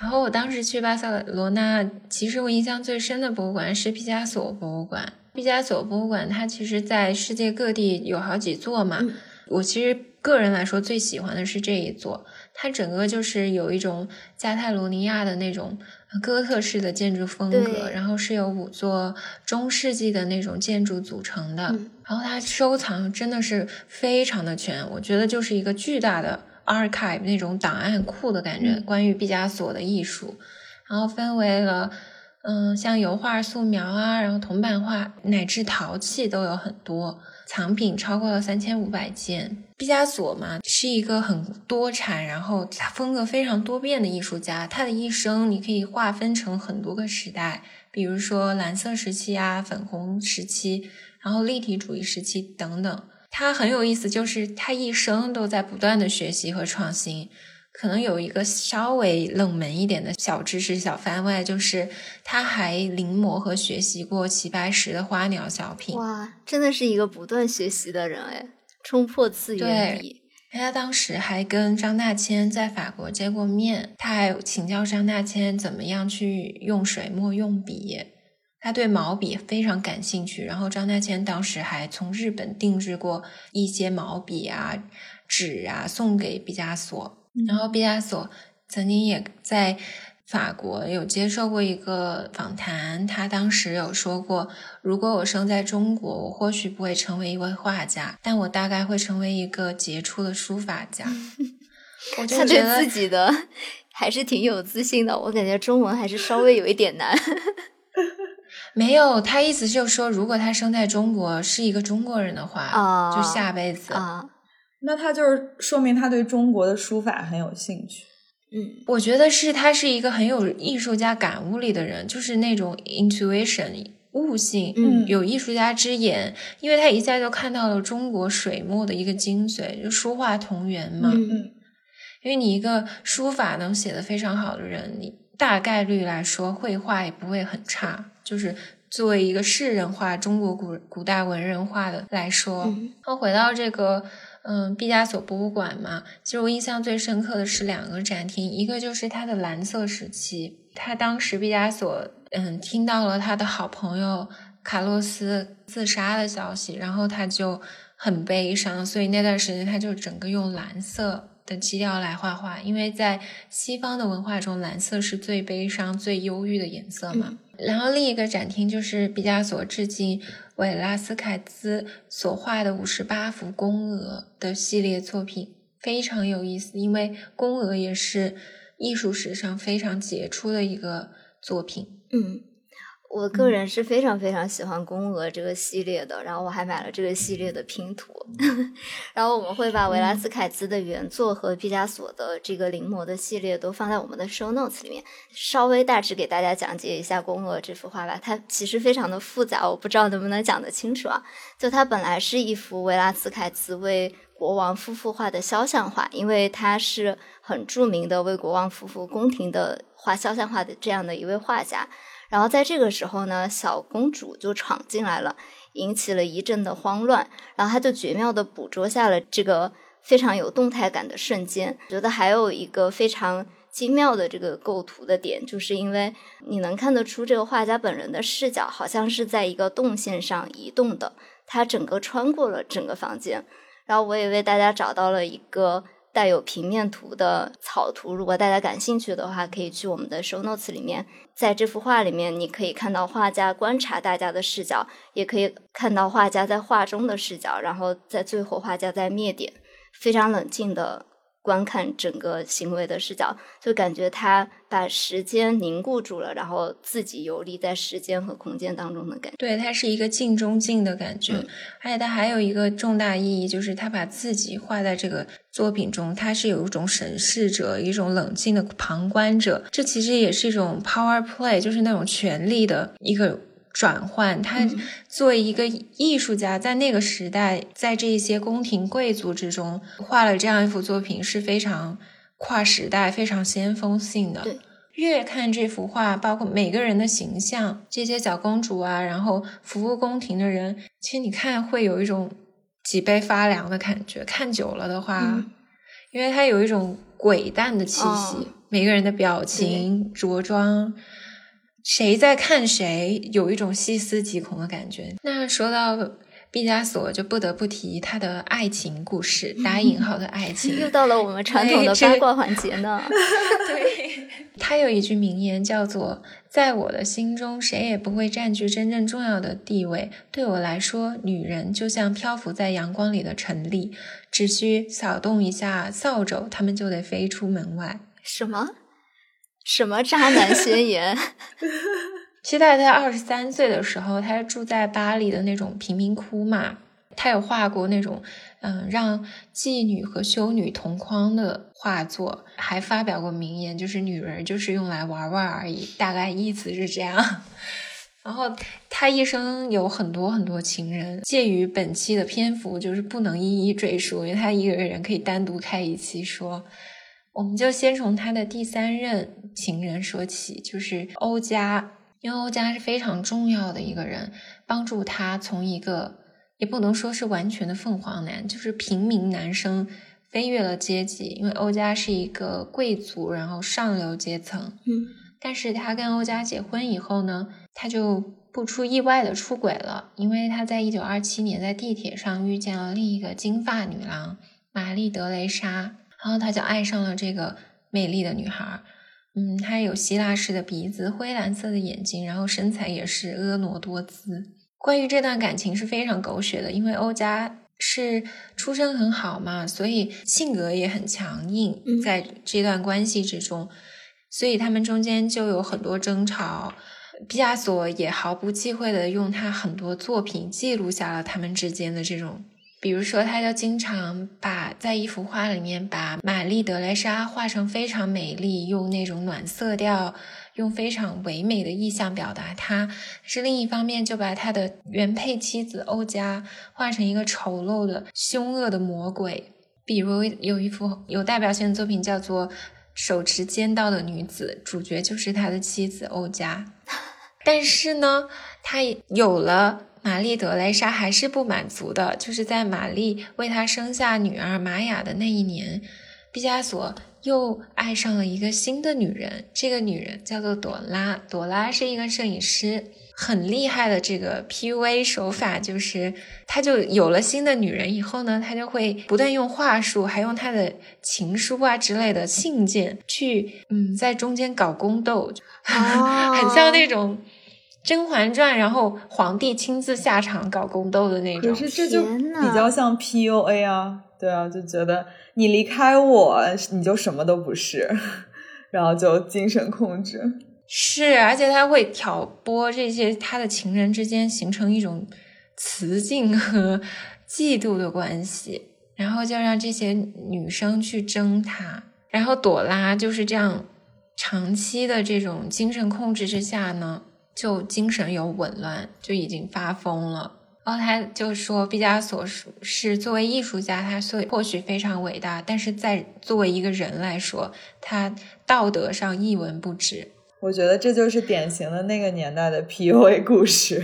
然后我当时去巴塞罗那，其实我印象最深的博物馆是毕加索博物馆。毕加索博物馆它其实在世界各地有好几座嘛。嗯我其实个人来说最喜欢的是这一座，它整个就是有一种加泰罗尼亚的那种哥特式的建筑风格，然后是由五座中世纪的那种建筑组成的。嗯然后它收藏真的是非常的全，我觉得就是一个巨大的 archive 那种档案库的感觉，嗯关于毕加索的艺术，然后分为了。嗯，像油画、素描啊，然后铜版画乃至陶器都有很多，藏品超过了三千五百件。毕加索嘛，是一个很多产，然后他风格非常多变的艺术家。他的一生你可以划分成很多个时代，比如说蓝色时期啊、粉红时期，然后立体主义时期等等。他很有意思，就是他一生都在不断的学习和创新。可能有一个稍微冷门一点的小知识、小番外，就是他还临摹和学习过齐白石的花鸟小品。哇，真的是一个不断学习的人哎，冲破次元壁。他当时还跟张大千在法国见过面，他还请教张大千怎么样去用水墨用笔。他对毛笔非常感兴趣，然后张大千当时还从日本定制过一些毛笔啊、纸啊送给毕加索。然后毕加索曾经也在法国有接受过一个访谈，他当时有说过，如果我生在中国，我或许不会成为一位画家，但我大概会成为一个杰出的书法家。[laughs] 我就他对觉得自己的还是挺有自信的。我感觉中文还是稍微有一点难。[laughs] 没有，他意思就是说，如果他生在中国是一个中国人的话，啊就下辈子。啊，那他就是说明他对中国的书法很有兴趣。嗯我觉得是他是一个很有艺术家感悟力的人，就是那种 intuition 悟性，嗯有艺术家之眼，因为他一下就看到了中国水墨的一个精髓，就书画同源嘛。嗯因为你一个书法能写的非常好的人，你大概率来说绘画也不会很差。就是作为一个世人画中国古古代文人画的来说，嗯那回到这个嗯毕加索博物馆嘛，其实我印象最深刻的是两个展厅，一个就是他的蓝色时期，他当时毕加索嗯听到了他的好朋友卡洛斯自杀的消息，然后他就很悲伤，所以那段时间他就整个用蓝色。的基调来画画，因为在西方的文化中，蓝色是最悲伤、最忧郁的颜色嘛。然后另一个展厅就是毕加索致敬维拉斯凯兹所画的五十八幅宫娥的系列作品，非常有意思，因为宫娥也是艺术史上非常杰出的一个作品。嗯，我个人是非常非常喜欢宫娥这个系列的，然后我还买了这个系列的拼图，[laughs] 然后我们会把维拉斯凯兹的原作和毕加索的这个临摹的系列都放在我们的 show notes 里面，稍微大致给大家讲解一下宫娥这幅画吧。它其实非常的复杂，我不知道能不能讲得清楚啊。就它本来是一幅维拉斯凯兹为国王夫妇画的肖像画，因为他是很著名的为国王夫妇宫廷的画肖像画的这样的一位画家。然后在这个时候呢，小公主就闯进来了，引起了一阵的慌乱。然后她就绝妙的捕捉下了这个非常有动态感的瞬间。觉得还有一个非常精妙的这个构图的点，就是因为你能看得出这个画家本人的视角好像是在一个动线上移动的，他整个穿过了整个房间。然后我也为大家找到了一个带有平面图的草图，如果大家感兴趣的话，可以去我们的 show notes 里面，在这幅画里面，你可以看到画家观察大家的视角，也可以看到画家在画中的视角，然后在最后画家在灭点，非常冷静的观看整个行为的视角，就感觉他把时间凝固住了，然后自己游离在时间和空间当中的感觉。对，它是一个镜中镜的感觉，嗯而且它还有一个重大意义，就是他把自己画在这个作品中，他是有一种审视者，一种冷静的旁观者，这其实也是一种 power play，就是那种权力的一个转换。他作为一个艺术家，在那个时代，在这些宫廷贵族之中画了这样一幅作品，是非常跨时代、非常先锋性的。对越看这幅画，包括每个人的形象，这些小公主啊，然后服务宫廷的人，其实你看会有一种脊背发凉的感觉。看久了的话，嗯因为它有一种鬼淡的气息，哦每个人的表情、着装，谁在看谁，有一种细思极恐的感觉。那说到毕加索，就不得不提他的爱情故事，[laughs] 打引号的爱情。又到了我们传统的八卦环节呢。[laughs] 对，他有一句名言叫做：“在我的心中，谁也不会占据真正重要的地位。对我来说，女人就像漂浮在阳光里的尘粒，只需扫动一下扫帚，他们就得飞出门外。”什么什么渣男宣言？期待他二十三岁的时候，他住在巴黎的那种贫民窟嘛。他有画过那种，嗯，让妓女和修女同框的画作，还发表过名言，就是女人就是用来玩玩而已，大概意思是这样。[laughs] 然后他一生有很多很多情人，介于本期的篇幅就是不能一一赘述，因为他一个人可以单独开一期说。我们就先从他的第三任情人说起，就是欧家，因为欧家是非常重要的一个人，帮助他从一个也不能说是完全的凤凰男，就是平民男生飞跃了阶级。因为欧家是一个贵族，然后上流阶层，嗯，但是他跟欧家结婚以后呢，他就不出意外的出轨了，因为他在一九二七年在地铁上遇见了另一个金发女郎玛丽德雷莎。然后他就爱上了这个美丽的女孩，嗯，她有希腊式的鼻子、灰蓝色的眼睛，然后身材也是婀娜多姿。关于这段感情是非常狗血的，因为欧加是出身很好嘛，所以性格也很强硬嗯，在这段关系之中，所以他们中间就有很多争吵。毕加索也毫不忌讳的用他很多作品记录下了他们之间的这种，比如说，他就经常把在一幅画里面把玛丽德莱莎画成非常美丽，用那种暖色调，用非常唯美的意象表达她。是另一方面，就把他的原配妻子欧佳画成一个丑陋的、凶恶的魔鬼。比如有一幅有代表性的作品叫做《手持尖刀的女子》，主角就是他的妻子欧佳。[laughs] 但是呢，他有了玛丽德莱莎还是不满足的，就是在玛丽为他生下女儿玛雅的那一年，毕加索又爱上了一个新的女人，这个女人叫做朵拉。朵拉是一个摄影师，很厉害的这个 PUA 手法，就是他就有了新的女人以后呢，他就会不断用话术，还用他的情书啊之类的信件去，嗯，在中间搞宫斗，哦 [laughs] 很像那种。《甄嬛传》，然后皇帝亲自下场搞宫斗的那种可种。是这就比较像 PUA 啊，对啊，就觉得你离开我，你就什么都不是，[laughs] 然后就精神控制。是，而且他会挑拨这些他的情人之间形成一种雌竞和嫉妒的关系，然后就让这些女生去争他。然后朵拉就是这样长期的这种精神控制之下呢，就精神有紊乱，就已经发疯了。然后他就说，毕加索是是作为艺术家，他所以或许非常伟大，但是在作为一个人来说，他道德上一文不值。我觉得这就是典型的那个年代的 PUA 故事。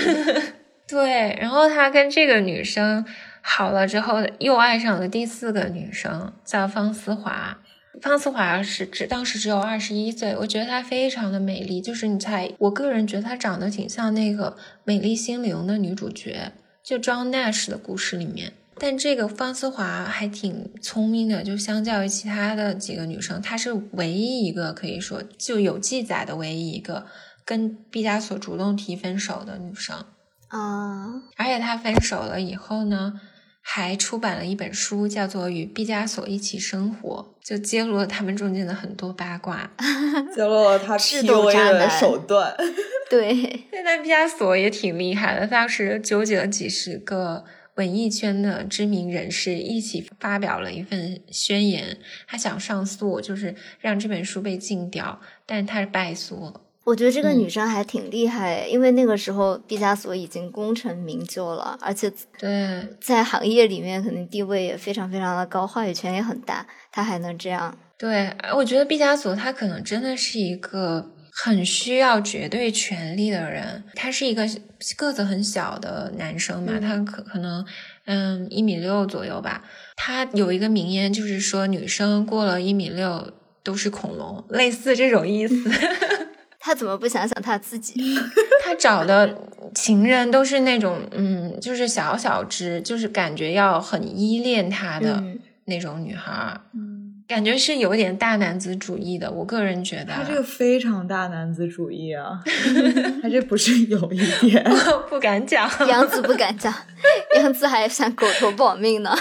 [laughs] 对，然后他跟这个女生好了之后，又爱上了第四个女生，叫方思华。方思华是只当时只有二十一岁，我觉得她非常的美丽，就是你猜，我个人觉得她长得挺像那个《美丽心灵》的女主角，就 John Nash 的故事里面。但这个方思华还挺聪明的，就相较于其他的几个女生，她是唯一一个可以说就有记载的唯一一个跟毕加索主动提分手的女生。啊，而且她分手了以后呢，还出版了一本书，叫做《与毕加索一起生活》，就揭露了他们中间的很多八卦。[laughs] 揭露了他智斗 PUA 的手段。[laughs] 对，[laughs] 现在毕加索也挺厉害的，当时纠集了几十个文艺圈的知名人士一起发表了一份宣言，他想上诉，就是让这本书被禁掉，但是他是败诉了。我觉得这个嗯女生还挺厉害，因为那个时候毕加索已经功成名就了，而且对，在行业里面肯定地位也非常非常的高，话语权也很大，她还能这样。对，我觉得毕加索他可能真的是一个很需要绝对权力的人。他是一个个子很小的男生嘛，嗯他可可能嗯一米六左右吧。他有一个名言，就是说女生过了一米六都是恐龙，类似这种意思。[laughs] 她怎么不想想他自己？[laughs] 他找的情人都是那种嗯，就是小小只，就是感觉要很依恋他的嗯那种女孩儿。嗯，感觉是有点大男子主义的，我个人觉得啊。他这个非常大男子主义啊，[laughs] 他这不是有一点？[laughs] 不敢讲。杨子不敢讲，杨子还想狗头保命呢。[laughs]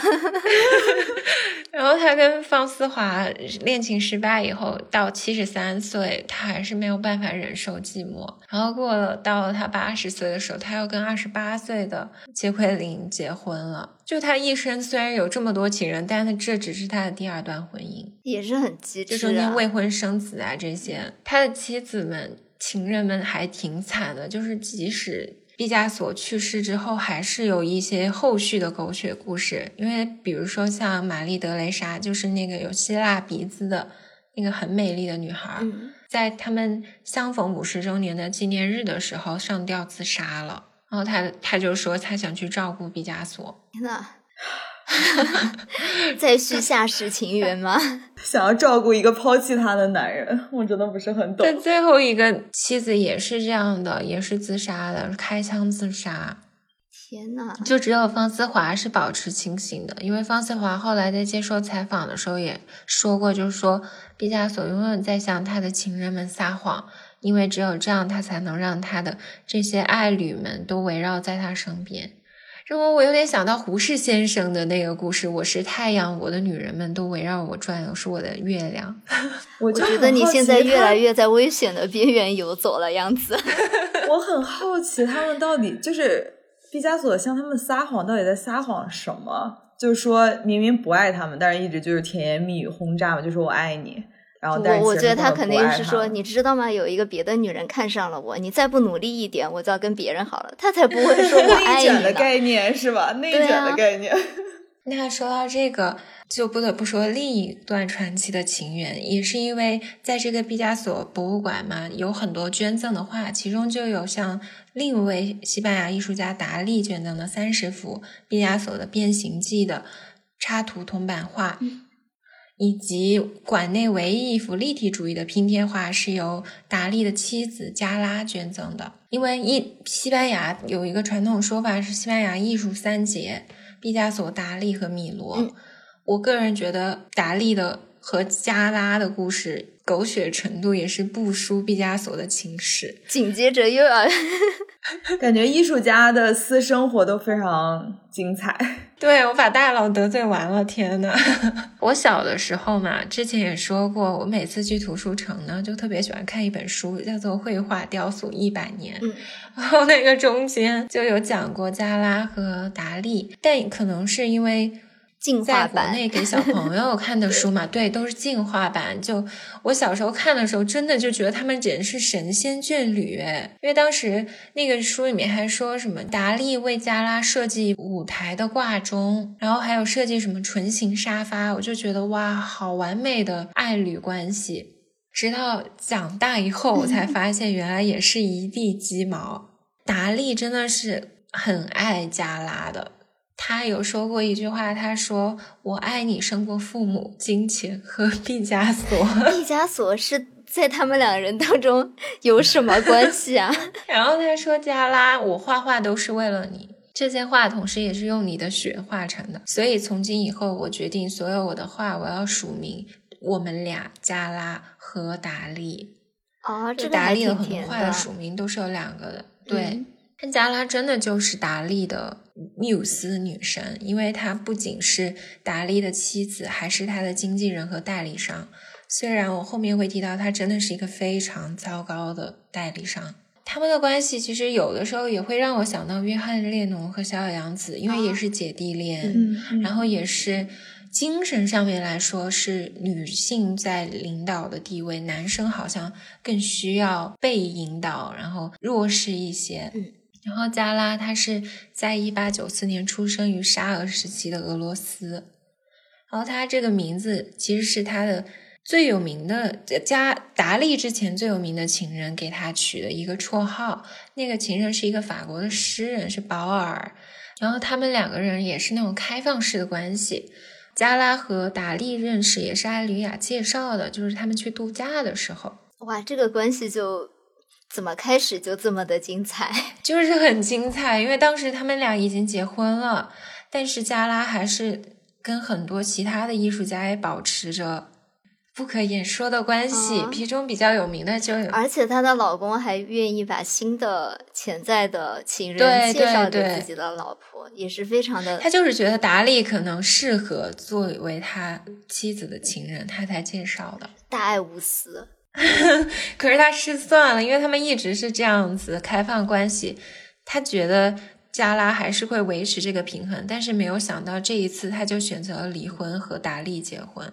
然后他跟方思华恋情失败以后，到七十三岁，他还是没有办法忍受寂寞。然后过了到了他八十岁的时候，他又跟二十八岁的杰奎琳结婚了。就他一生虽然有这么多情人，但是这只是他的第二段婚姻。也是很机就智啊。中间未婚生子啊这些，他的妻子们、情人们还挺惨的，就是即使毕加索去世之后，还是有一些后续的狗血故事。因为比如说像玛丽德雷莎，就是那个有希腊鼻子的那个很美丽的女孩，嗯，在他们相逢五十周年的纪念日的时候上吊自杀了。然后他他就说他想去照顾毕加索，天呐，[laughs] 再续下世情缘吗？[laughs] 想要照顾一个抛弃他的男人，我真的不是很懂但，。最后一个妻子也是这样的，也是自杀的，开枪自杀。天呐，就只有方思华是保持清醒的，因为方思华后来在接受采访的时候也说过，就是说毕加索永远在向他的情人们撒谎，因为只有这样，他才能让他的这些爱侣们都围绕在他身边。这我我有点想到胡适先生的那个故事，我是太阳，我的女人们都围绕我转，我是我的月亮。[laughs] 我我就觉得你现在越来越在危险的边缘游走了样子。[laughs] 我很好奇，他们到底就是毕加索向他们撒谎，到底在撒谎什么？就是说明明不爱他们，但是一直就是甜言蜜语轰炸嘛，就说我爱你。然后，但是我我觉得他肯定是说，你知道吗？有一个别的女人看上了我，你再不努力一点，我就要跟别人好了。他才不会说我爱内卷你。的概念是吧？[laughs] 内卷的概念。[laughs] 那说到这个，就不得不说另一段传奇的情缘，也是因为在这个毕加索博物馆嘛，有很多捐赠的画，其中就有像另一位西班牙艺术家达利捐赠的三十幅毕加索的《变形记》的插图铜版画。以及馆内唯一一幅立体主义的拼贴画是由达利的妻子加拉捐赠的。因为一西班牙有一个传统说法是西班牙艺术三杰：毕加索、达利和米罗。嗯我个人觉得达利的和加拉的故事狗血程度也是不输毕加索的情史。紧接着又要 [laughs] 感觉艺术家的私生活都非常精彩。[laughs] 对我把大佬得罪完了，天呐！[laughs] 我小的时候嘛，之前也说过，我每次去图书城呢，就特别喜欢看一本书，叫做《绘画雕塑一百年》。嗯然后那个中间就有讲过加拉和达利，但可能是因为进化在国版内给小朋友看的书嘛，[laughs] 对，都是进化版。就我小时候看的时候，真的就觉得他们简直是神仙眷侣哎，因为当时那个书里面还说什么达利为加拉设计舞台的挂钟，然后还有设计什么唇形沙发，我就觉得哇，好完美的爱侣关系。直到长大以后，我才发现原来也是一地鸡毛。达利真的是很爱加拉的，他有说过一句话，他说：“我爱你胜过父母、金钱和毕加索。毕加索是在他们两人当中有什么关系啊？” [laughs] 然后他说：“加拉，我画画都是为了你。”这些画同时也是用你的血画成的，所以从今以后，我决定所有我的画我要署名我们俩加拉和达利。哦，这个达利的很多画的署名都是有两个的，对嗯。但加拉真的就是达利的缪斯女神，因为她不仅是达利的妻子，还是他的经纪人和代理商。虽然我后面会提到，她真的是一个非常糟糕的代理商。他们的关系其实有的时候也会让我想到约翰列侬和小野洋子，因为也是姐弟恋。嗯然后也是精神上面来说是女性在领导的地位，男生好像更需要被引导，然后弱势一些。嗯，然后加拉他是在一八九四年出生于沙俄时期的俄罗斯，然后他这个名字其实是他的。最有名的加达利之前最有名的情人给他取的一个绰号，那个情人是一个法国的诗人，是保尔。然后他们两个人也是那种开放式的关系。加拉和达利认识也是艾吕雅介绍的，就是他们去度假的时候，哇，这个关系就怎么开始就这么的精彩？[laughs] 就是很精彩。因为当时他们俩已经结婚了，但是加拉还是跟很多其他的艺术家也保持着不可言说的关系。嗯其中比较有名的就有而且她的老公还愿意把新的潜在的情人介绍给自己的老婆，也是非常的他就是觉得达利可能适合作为他妻子的情人，他才介绍的。大爱无私。[laughs] 可是他失算了，因为他们一直是这样子开放关系，他觉得加拉还是会维持这个平衡，但是没有想到这一次他就选择了离婚和达利结婚。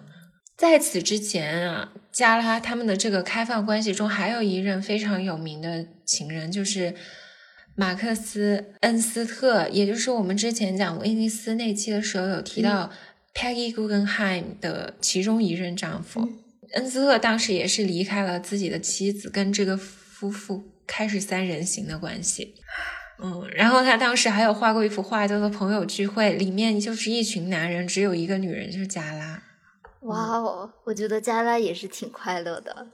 在此之前啊，加拉他们的这个开放关系中还有一任非常有名的情人，就是马克思·恩斯特，也就是我们之前讲威尼斯那期的时候有提到 Peggy Guggenheim 的其中一任丈夫。恩斯特当时也是离开了自己的妻子，跟这个夫妇开始三人行的关系。嗯，然后他当时还有画过一幅画，叫做《朋友聚会》，里面就是一群男人，只有一个女人，就是加拉。哇哦，我觉得加拉也是挺快乐的。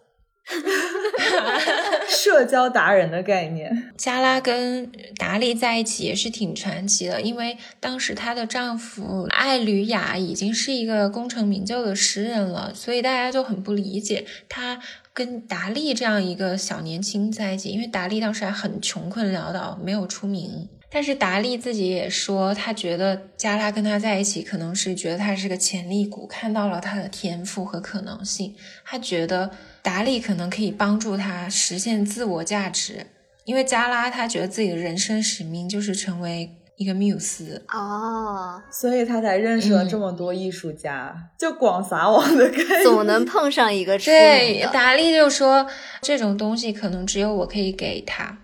[laughs] [laughs] 社交达人的概念。加拉跟达利在一起也是挺传奇的，因为当时她的丈夫艾吕雅已经是一个功成名就的诗人了，所以大家就很不理解她跟达利这样一个小年轻在一起，因为达利当时还很穷困潦倒，没有出名。但是达利自己也说，他觉得加拉跟他在一起，可能是觉得他是个潜力股，看到了他的天赋和可能性。他觉得达利可能可以帮助他实现自我价值，因为加拉他觉得自己的人生使命就是成为一个缪斯。哦，所以他才认识了这么多艺术家，就广撒网的概念。总能碰上一个出对。达利就说这种东西可能只有我可以给他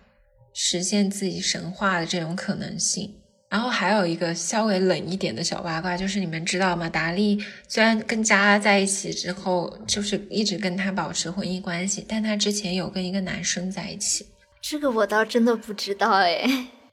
实现自己神话的这种可能性。然后还有一个稍微冷一点的小八卦，就是你们知道吗？达利虽然跟加拉在一起之后，就是一直跟他保持婚姻关系，但他之前有跟一个男生在一起。这个我倒真的不知道哎，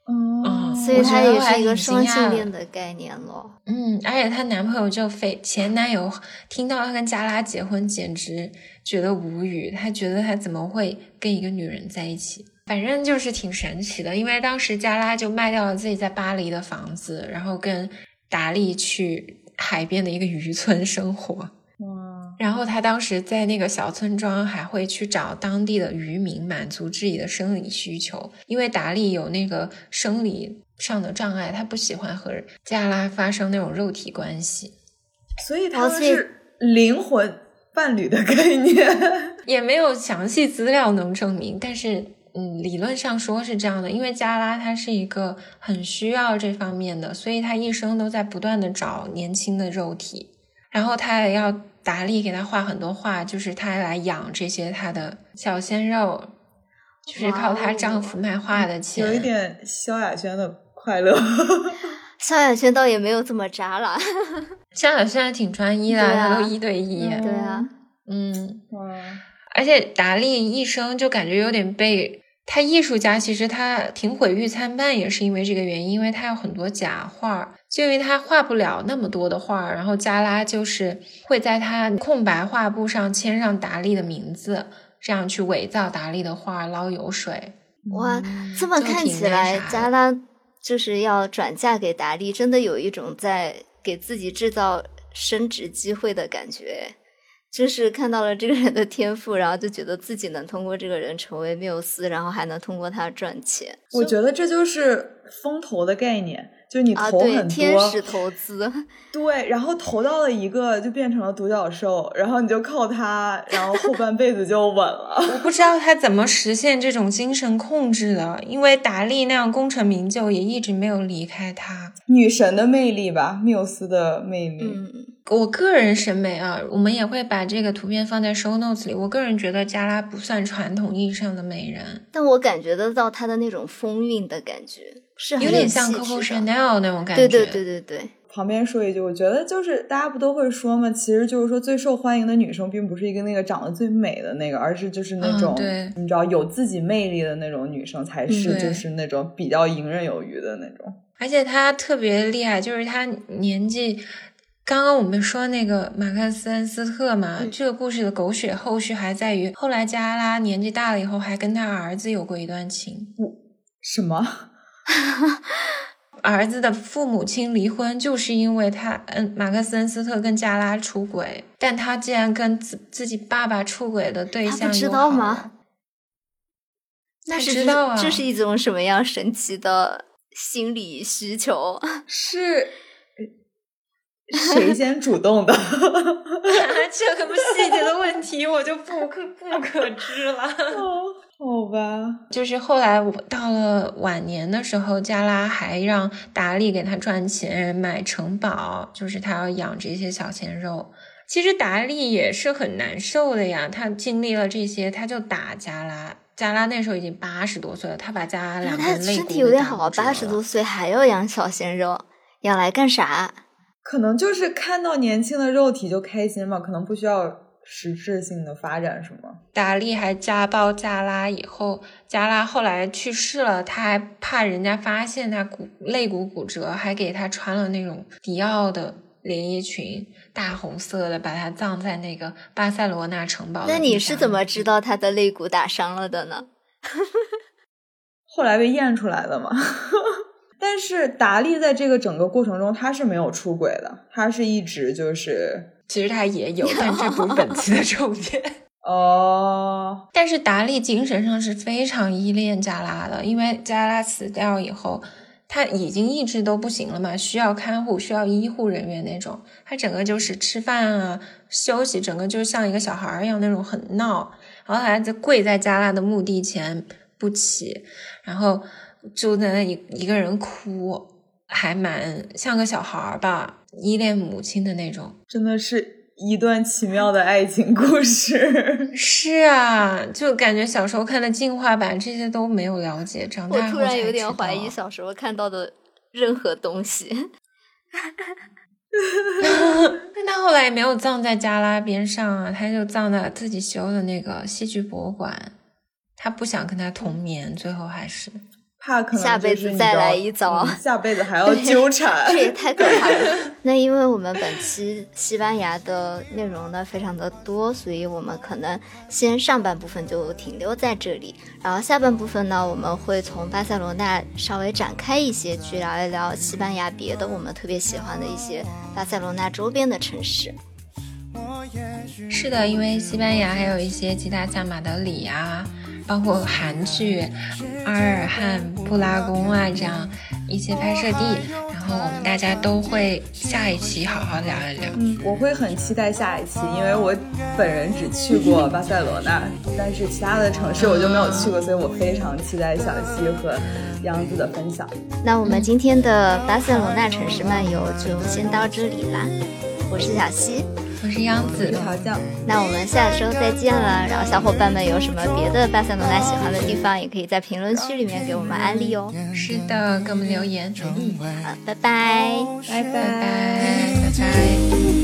嗯，[laughs] 所以它也是一个双性恋的概念咯。嗯，而且她男朋友就非前男友听到她跟加拉结婚，简直觉得无语。他觉得他怎么会跟一个女人在一起？反正就是挺神奇的，因为当时加拉就卖掉了自己在巴黎的房子，然后跟达利去海边的一个渔村生活。哇，然后他当时在那个小村庄还会去找当地的渔民满足自己的生理需求，因为达利有那个生理上的障碍，他不喜欢和加拉发生那种肉体关系，所以他是灵魂伴侣的概念。[laughs] 也没有详细资料能证明，但是嗯，理论上说是这样的，因为加拉他是一个很需要这方面的，所以他一生都在不断的找年轻的肉体，然后他也要达利给他画很多画，就是他来养这些他的小鲜肉，就是靠她丈夫卖画的钱，有一点萧亚轩的快乐。[laughs] 萧亚轩倒也没有这么渣了。[laughs] 萧亚轩还挺专一的，对啊他都一对一，嗯对啊，嗯，哇，而且达利一生就感觉有点被他艺术家，其实他挺毁誉参半，也是因为这个原因，因为他有很多假画，就因为他画不了那么多的画，然后加拉就是会在他空白画布上签上达利的名字，这样去伪造达利的画捞油水。哇，这么看起来，加拉就是要转嫁给达利，真的有一种在给自己制造升职机会的感觉。就是看到了这个人的天赋，然后就觉得自己能通过这个人成为缪斯，然后还能通过他赚钱。我觉得这就是风投的概念，就是你啊！对，投很天，使投资，[laughs] 对，然后投到了一个就变成了独角兽，然后你就靠它，然后后半辈子就稳了。我不知道他怎么实现这种精神控制的，因为达利那样功成名就，也一直没有离开他。女神的魅力吧，缪斯的魅力。嗯，我个人审美啊，我们也会把这个图片放在 show notes 里。我个人觉得加拉不算传统意义上的美人，但我感觉得到她的那种风韵的感觉，是有点像 Coco 的 Chanel 那种感觉。对对对对对，旁边说一句，我觉得就是大家不都会说吗？其实就是说最受欢迎的女生，并不是一个那个长得最美的那个，而是就是那种、你知道有自己魅力的那种女生，才是就是那种比较游刃有余的那种。而且她特别厉害，就是她年纪。刚刚我们说那个马克思恩斯特嘛，嗯这个故事的狗血后续还在于，后来加拉年纪大了以后，还跟他儿子有过一段情。什么？[laughs] 儿子的父母亲离婚，就是因为他，嗯，马克思恩斯特跟加拉出轨，但他竟然跟自自己爸爸出轨的对象他知又好道吗那是知道啊这是一种什么样神奇的心理需求？[laughs] 是谁先主动的？[laughs] 这个不细节的问题，我就不可不可知了。好吧，就是后来我到了晚年的时候，加拉还让达利给他赚钱买城堡，就是他要养这些小鲜肉。其实达利也是很难受的呀，他经历了这些，他就打加拉。加拉那时候已经八十多岁了，他把加拉两他根肋骨身体有点好，八十多岁还要养小鲜肉，养来干啥？可能就是看到年轻的肉体就开心嘛，可能不需要实质性的发展，是吗？达利还家暴加拉，以后加拉后来去世了，他还怕人家发现他骨肋骨骨折，还给他穿了那种迪奥的连衣裙，大红色的，把他葬在那个巴塞罗那城堡。那你是怎么知道他的肋骨打伤了的呢？[laughs] 后来被验出来的嘛。[laughs] 但是达利在这个整个过程中，他是没有出轨的，他是一直就是其实他也有，但这不是本期的重点。[laughs] 哦，但是达利精神上是非常依恋加拉的，因为加拉死掉以后，他已经意志都不行了嘛，需要看护、需要医护人员那种。他整个就是吃饭啊、休息，整个就像一个小孩儿一样那种很闹。然后还在跪在加拉的墓地前不起，然后就在那一一个人哭，还蛮像个小孩儿吧，依恋母亲的那种。真的是一段奇妙的爱情故事。[laughs] 是啊，就感觉小时候看的进化版这些都没有了解，长大我突然有点怀疑小时候看到的任何东西。[laughs] 但他后来也没有葬在加拉边上啊，他就葬在自己修的那个戏剧博物馆。他不想跟他同眠，最后还是怕可能下辈子再来一遭嗯下辈子还 [laughs] 要纠缠。这也太可怕了。[laughs] 那因为我们本期西班牙的内容呢非常的多，所以我们可能先上半部分就停留在这里，然后下半部分呢，我们会从巴塞罗那稍微展开一些，去聊一聊西班牙别的我们特别喜欢的一些巴塞罗那周边的城市。是的，因为西班牙还有一些其他像马德里啊，包括韩剧《阿尔汉布拉宫》啊，这样一些拍摄地，然后我们大家都会下一期好好聊一聊。嗯，我会很期待下一期，因为我本人只去过巴塞罗那，但是其他的城市我就没有去过，所以我非常期待小溪和杨子的分享。那我们今天的巴塞罗那城市漫游就先到这里啦，我是小溪。我是央子一，条酱，那我们下周再见了。然后小伙伴们有什么别的巴塞罗那喜欢的地方，也可以在评论区里面给我们安利哦。是的，给我们留言。嗯，好，拜拜。拜拜拜，拜拜。